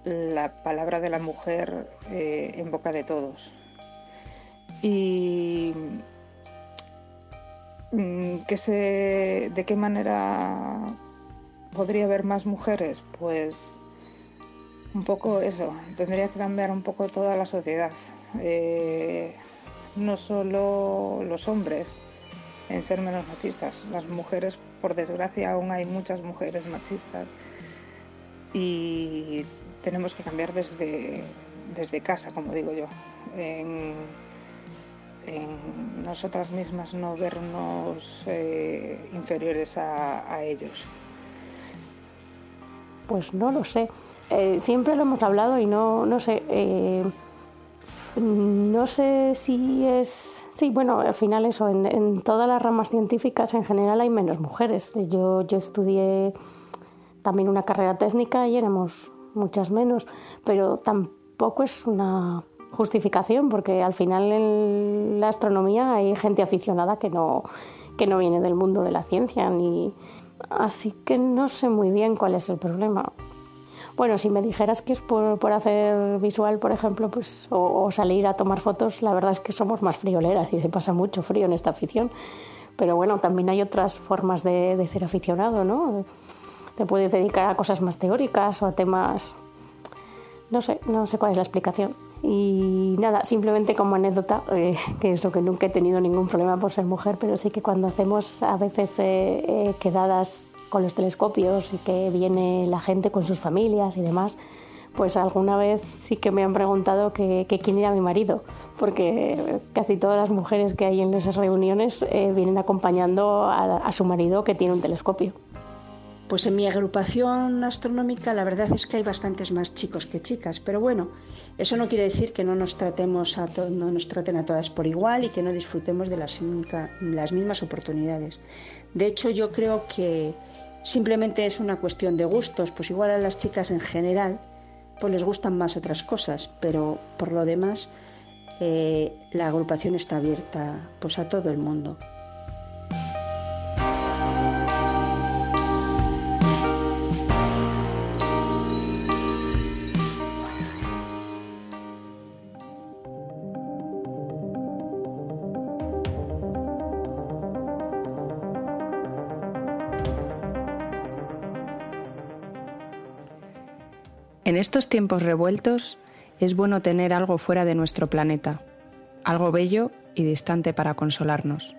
la palabra de la mujer en boca de todos. Y mm, ¿de qué manera podría haber más mujeres? Pues un poco eso, tendría que cambiar un poco toda la sociedad no solo los hombres en ser menos machistas. Las mujeres, por desgracia, aún hay muchas mujeres machistas y tenemos que cambiar desde, desde casa, como digo yo. Nosotras mismas no vernos eh, inferiores a, ellos. Pues no lo sé. Eh, siempre lo hemos hablado y no, no sé. Eh, no sé si es... Sí, bueno, al final eso, en, todas las ramas científicas en general hay menos mujeres. Yo, yo estudié también una carrera técnica y éramos muchas menos, pero tampoco es una justificación porque al final en la astronomía hay gente aficionada que no, que no viene del mundo de la ciencia ni... Así que no sé muy bien cuál es el problema. Bueno, si me dijeras que es por, hacer visual, por ejemplo, pues, o, salir a tomar fotos, la verdad es que somos más frioleras y se pasa mucho frío en esta afición. Pero bueno, también hay otras formas de, ser aficionado, ¿no? Te puedes dedicar a cosas más teóricas o a temas... No sé, no sé cuál es la explicación. Y nada, simplemente como anécdota, eh, que es lo que nunca he tenido ningún problema por ser mujer, pero sí que cuando hacemos a veces eh, eh, quedadas con los telescopios y que viene la gente con sus familias y demás, pues alguna vez sí que me han preguntado que, quién era mi marido, porque casi todas las mujeres que hay en esas reuniones eh, vienen acompañando a, su marido que tiene un telescopio. Pues en mi agrupación astronómica la verdad es que hay bastantes más chicos que chicas, pero bueno, eso no quiere decir que no nos tratemos a no nos traten a todas por igual y que no disfrutemos de las, mismas oportunidades. De hecho, yo creo que simplemente es una cuestión de gustos, pues igual a las chicas en general pues les gustan más otras cosas, pero por lo demás eh, la agrupación está abierta pues a todo el mundo. En estos tiempos revueltos es bueno tener algo fuera de nuestro planeta, algo bello y distante para consolarnos.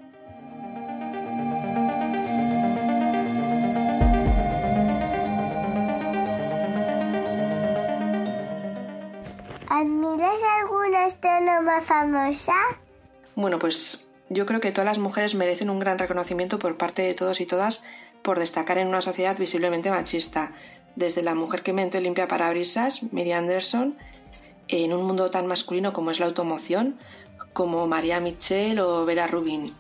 ¿Admiras alguna astrónoma famosa? Bueno, pues yo creo que todas las mujeres merecen un gran reconocimiento por parte de todos y todas por destacar en una sociedad visiblemente machista, desde la mujer que inventó el limpia parabrisas, Miriam Anderson, en un mundo tan masculino como es la automoción, como María Michel o Vera Rubin.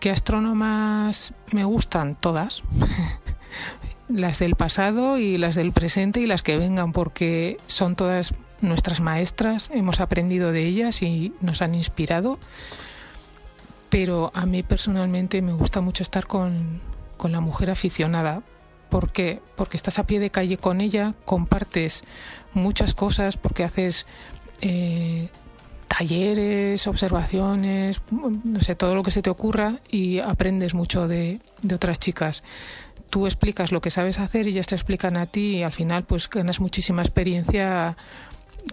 ¿Qué astrónomas me gustan? Todas. las del pasado y las del presente y las que vengan, porque son todas nuestras maestras, hemos aprendido de ellas y nos han inspirado. Pero a mí personalmente me gusta mucho estar con, con la mujer aficionada. ¿Por qué? Porque estás a pie de calle con ella, compartes muchas cosas, porque haces eh, talleres, observaciones, no sé, todo lo que se te ocurra y aprendes mucho de, de otras chicas. Tú explicas lo que sabes hacer y ellas te explican a ti y al final pues ganas muchísima experiencia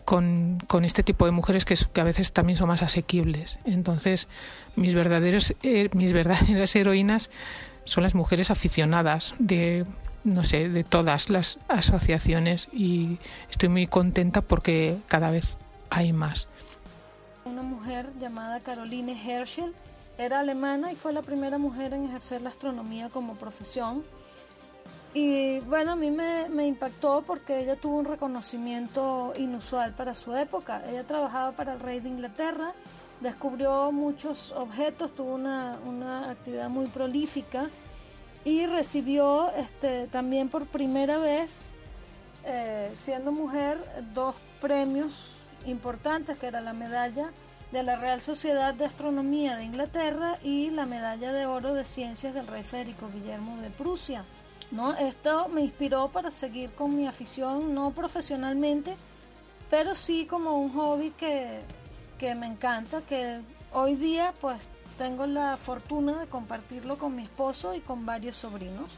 con, con, este tipo de mujeres que, que, a veces también son más asequibles. Entonces, mis, verdaderos, eh, mis verdaderas heroínas son las mujeres aficionadas de, no sé, de todas las asociaciones y estoy muy contenta porque cada vez hay más. Una mujer llamada Caroline Herschel era alemana y fue la primera mujer en ejercer la astronomía como profesión. Y bueno, a mí me, me, impactó porque ella tuvo un reconocimiento inusual para su época. Ella trabajaba para el rey de Inglaterra, descubrió muchos objetos, tuvo una, una actividad muy prolífica y recibió este, también por primera vez, eh, siendo mujer, dos premios importantes, que era la medalla de la Real Sociedad de Astronomía de Inglaterra y la medalla de oro de ciencias del rey Férico Guillermo de Prusia. ¿no? Esto me inspiró para seguir con mi afición, no profesionalmente, pero sí como un hobby que, que me encanta, que hoy día pues tengo la fortuna de compartirlo con mi esposo y con varios sobrinos.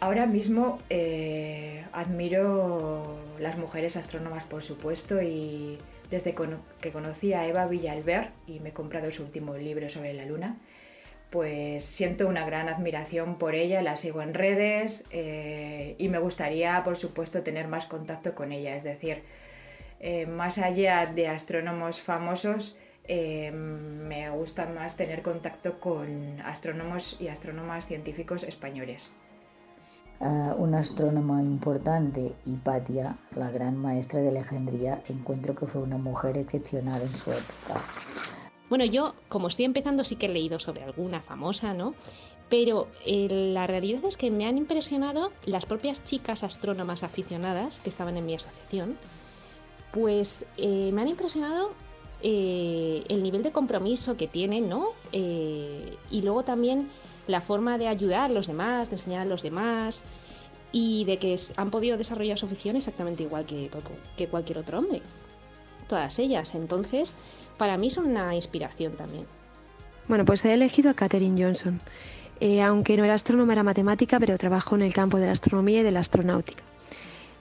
Ahora mismo eh, admiro las mujeres astrónomas, por supuesto, y desde que conocí a Eva Villalber y me he comprado su último libro sobre la Luna, pues siento una gran admiración por ella, la sigo en redes eh, y me gustaría, por supuesto, tener más contacto con ella. Es decir, eh, más allá de astrónomos famosos, me gusta más tener contacto con astrónomos y astrónomas científicos españoles. Uh, una astrónoma importante, Hipatia, la gran maestra de Alejandría, encuentro que fue una mujer excepcional en su época. Bueno, yo, como estoy empezando, sí que he leído sobre alguna famosa, ¿no? Pero eh, la realidad es que me han impresionado las propias chicas astrónomas aficionadas que estaban en mi asociación, pues eh, me han impresionado eh, el nivel de compromiso que tienen, ¿no? Eh, y luego también la forma de ayudar a los demás, de enseñar a los demás y de que han podido desarrollar su afición exactamente igual que, cualquier otro hombre. Todas ellas. Entonces, para mí son una inspiración también. Bueno, pues he elegido a Katherine Johnson. Aunque no era astrónoma, era matemática, pero trabajó en el campo de la astronomía y de la astronáutica.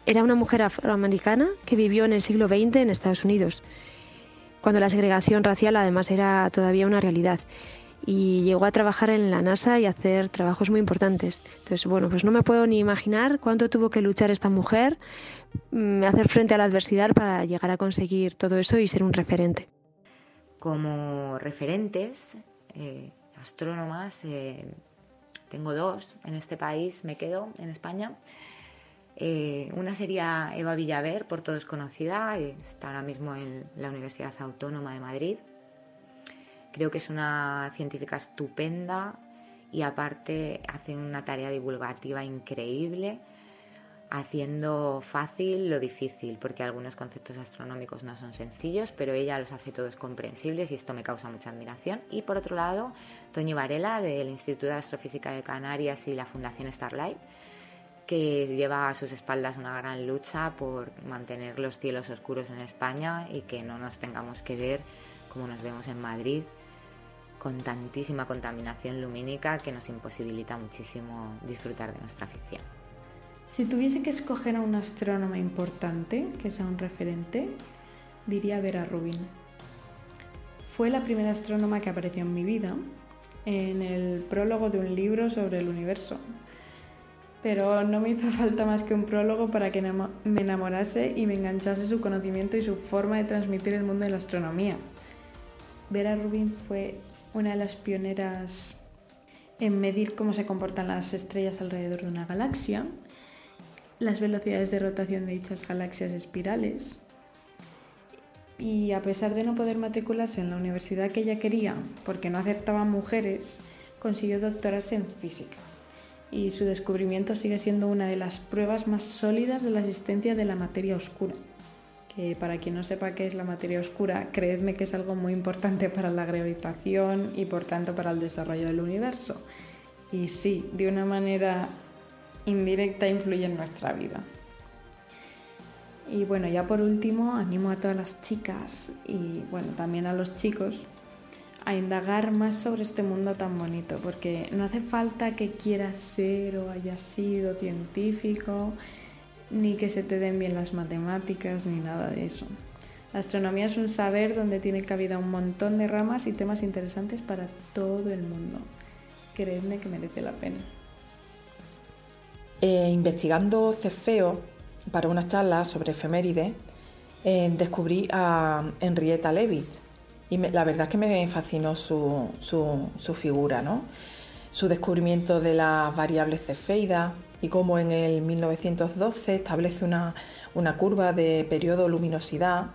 Era una mujer afroamericana que vivió en el siglo XX en Estados Unidos, cuando la segregación racial además era todavía una realidad y llegó a trabajar en la NASA y hacer trabajos muy importantes. Entonces, bueno, pues no me puedo ni imaginar cuánto tuvo que luchar esta mujer, mm, hacer frente a la adversidad para llegar a conseguir todo eso y ser un referente. Como referentes, eh, astrónomas, eh, tengo dos en este país, me quedo en España. Eh, una sería Eva Villaver, por todos conocida, está ahora mismo en la Universidad Autónoma de Madrid Creo que es una científica estupenda y aparte hace una tarea divulgativa increíble, haciendo fácil lo difícil, porque algunos conceptos astronómicos no son sencillos, pero ella los hace todos comprensibles y esto me causa mucha admiración. Y por otro lado, Toñi Varela del Instituto de Astrofísica de Canarias y la Fundación Starlight, que lleva a sus espaldas una gran lucha por mantener los cielos oscuros en España y que no nos tengamos que ver como nos vemos en Madrid con tantísima contaminación lumínica que nos imposibilita muchísimo disfrutar de nuestra afición. Si tuviese que escoger a una astrónoma importante, que sea un referente, diría Vera Rubin. Fue la primera astrónoma que apareció en mi vida en el prólogo de un libro sobre el universo. Pero no me hizo falta más que un prólogo para que me enamorase y me enganchase su conocimiento y su forma de transmitir el mundo de la astronomía. Vera Rubin fue una de las pioneras en medir cómo se comportan las estrellas alrededor de una galaxia, las velocidades de rotación de dichas galaxias espirales, y a pesar de no poder matricularse en la universidad que ella quería porque no aceptaban mujeres, consiguió doctorarse en física. Y su descubrimiento sigue siendo una de las pruebas más sólidas de la existencia de la materia oscura. Que para quien no sepa qué es la materia oscura, creedme que es algo muy importante para la gravitación y por tanto para el desarrollo del universo. Y sí, de una manera indirecta influye en nuestra vida. Y bueno, ya por último, animo a todas las chicas y bueno, también a los chicos a indagar más sobre este mundo tan bonito, porque no hace falta que quieras ser o hayas sido científico, ni que se te den bien las matemáticas, ni nada de eso. La astronomía es un saber donde tiene cabida un montón de ramas y temas interesantes para todo el mundo. Creedme que merece la pena. Eh, investigando Cefeo, para una charla sobre efemérides, eh, descubrí a Henrietta Leavitt y la verdad es que me fascinó su, figura, ¿no? su descubrimiento de las variables cefeidas y cómo en el 1912 establece una, curva de periodo luminosidad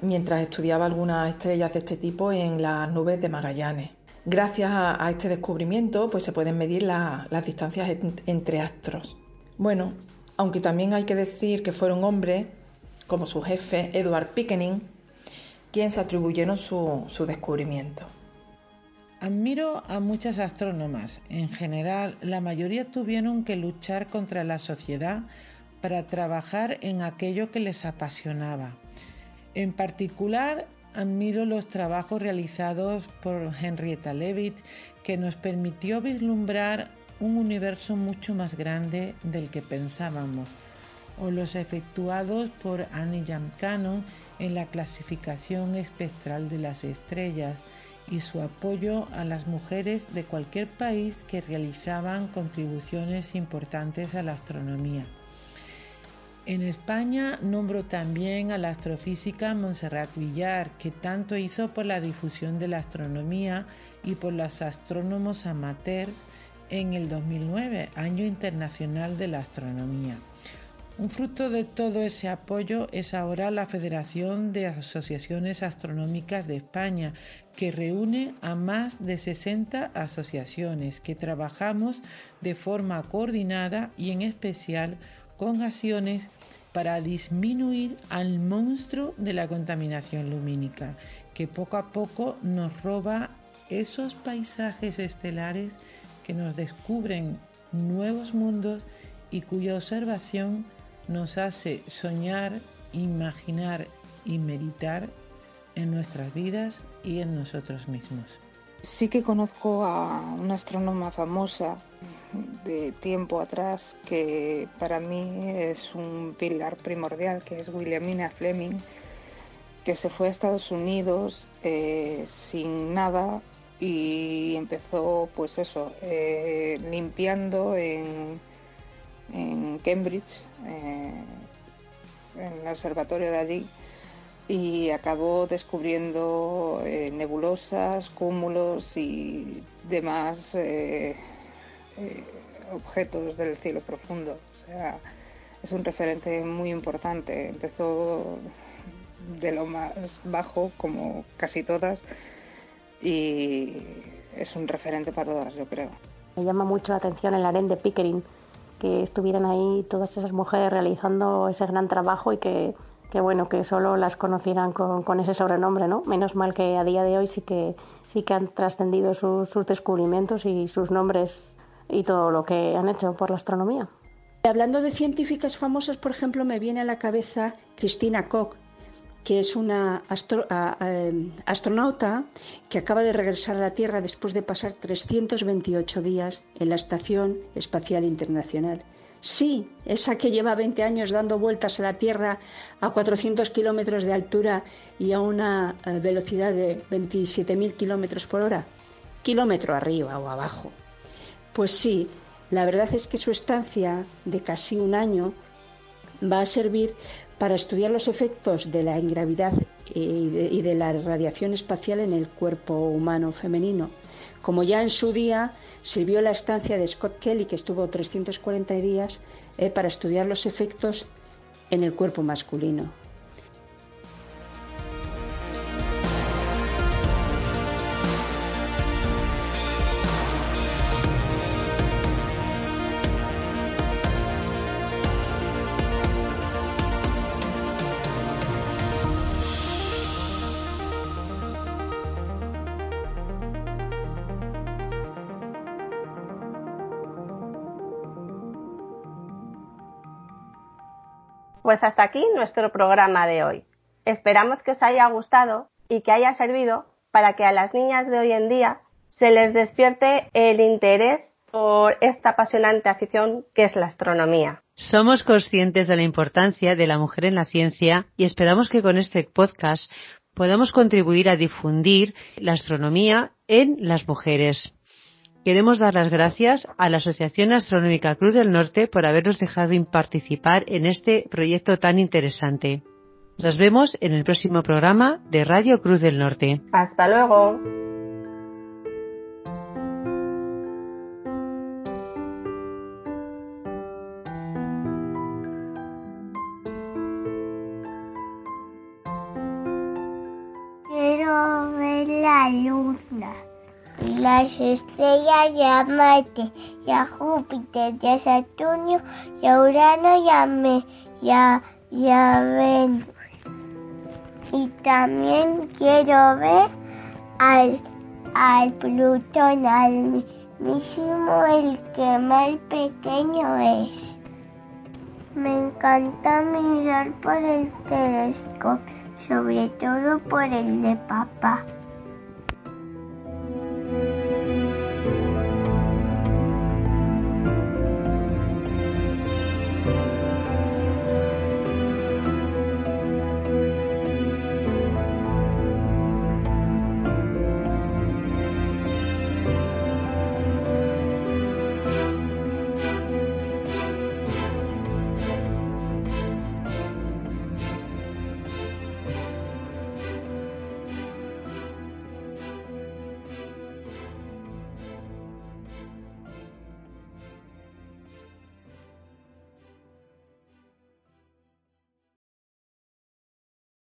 mientras estudiaba algunas estrellas de este tipo en las nubes de Magallanes. Gracias a, este descubrimiento pues se pueden medir las distancias entre astros. Bueno, aunque también hay que decir que fueron hombres, como su jefe Edward Pickering, quienes atribuyeron su, su descubrimiento. Admiro a muchas astrónomas. En general, la mayoría tuvieron que luchar contra la sociedad para trabajar en aquello que les apasionaba. En particular, admiro los trabajos realizados por Henrietta Leavitt, que nos permitió vislumbrar un universo mucho más grande del que pensábamos, o los efectuados por Annie Jam Cannon en la clasificación espectral de las estrellas y su apoyo a las mujeres de cualquier país que realizaban contribuciones importantes a la astronomía. En España nombro también a la astrofísica Montserrat Villar, que tanto hizo por la difusión de la astronomía y por los astrónomos amateurs en el 2009, Año Internacional de la Astronomía. Un fruto de todo ese apoyo es ahora la Federación de Asociaciones Astronómicas de España, que reúne a más de 60 asociaciones que trabajamos de forma coordinada y en especial con acciones para disminuir al monstruo de la contaminación lumínica, que poco a poco nos roba esos paisajes estelares que nos descubren nuevos mundos y cuya observación nos hace soñar, imaginar y meditar en nuestras vidas y en nosotros mismos. Sí que conozco a una astrónoma famosa de tiempo atrás que para mí es un pilar primordial, que es Williamina Fleming, que se fue a Estados Unidos eh, sin nada y empezó pues eso, eh, limpiando en, Cambridge, eh, en el observatorio de allí, y acabó descubriendo eh, nebulosas, cúmulos y demás objetos del cielo profundo. Es un referente muy importante. Empezó de lo más bajo, como casi todas, y es un referente para todas, yo creo. Me llama mucho la atención el harén de Pickering, que estuvieran ahí todas esas mujeres realizando ese gran trabajo y que, que bueno, que solo las conocieran con, con, ese sobrenombre, ¿no? Menos mal que a día de hoy sí que, sí que han trascendido sus, sus descubrimientos y sus nombres y todo lo que han hecho por la astronomía. Hablando de científicas famosas, por ejemplo, me viene a la cabeza Christina Koch, que es una em, astronauta que acaba de regresar a la Tierra después de pasar 328 días en la Estación Espacial Internacional. Sí, esa que lleva 20 años dando vueltas a la Tierra a 400 kilómetros de altura y a una eh, velocidad de 27.000 kilómetros por hora, kilómetro arriba o abajo. Pues sí, la verdad es que su estancia de casi un año va a servir para estudiar los efectos de la ingravidad y de, la radiación espacial en el cuerpo humano femenino. Como ya en su día sirvió la estancia de Scott Kelly, que estuvo 340 días, eh, para estudiar los efectos en el cuerpo masculino. Pues hasta aquí nuestro programa de hoy. Esperamos que os haya gustado y que haya servido para que a las niñas de hoy en día se les despierte el interés por esta apasionante afición que es la astronomía. Somos conscientes de la importancia de la mujer en la ciencia y esperamos que con este podcast podamos contribuir a difundir la astronomía en las mujeres. Queremos dar las gracias a la Asociación Astronómica Cruz del Norte por habernos dejado participar en este proyecto tan interesante. Nos vemos en el próximo programa de Radio Cruz del Norte. Hasta luego. Las estrellas y a Marte, y a Júpiter, y a Saturno, y a Urano, y a, Me, y a, Venus. Y también quiero ver al, al Plutón, al mismo el que más pequeño es. Me encanta mirar por el telescopio, sobre todo por el de papá.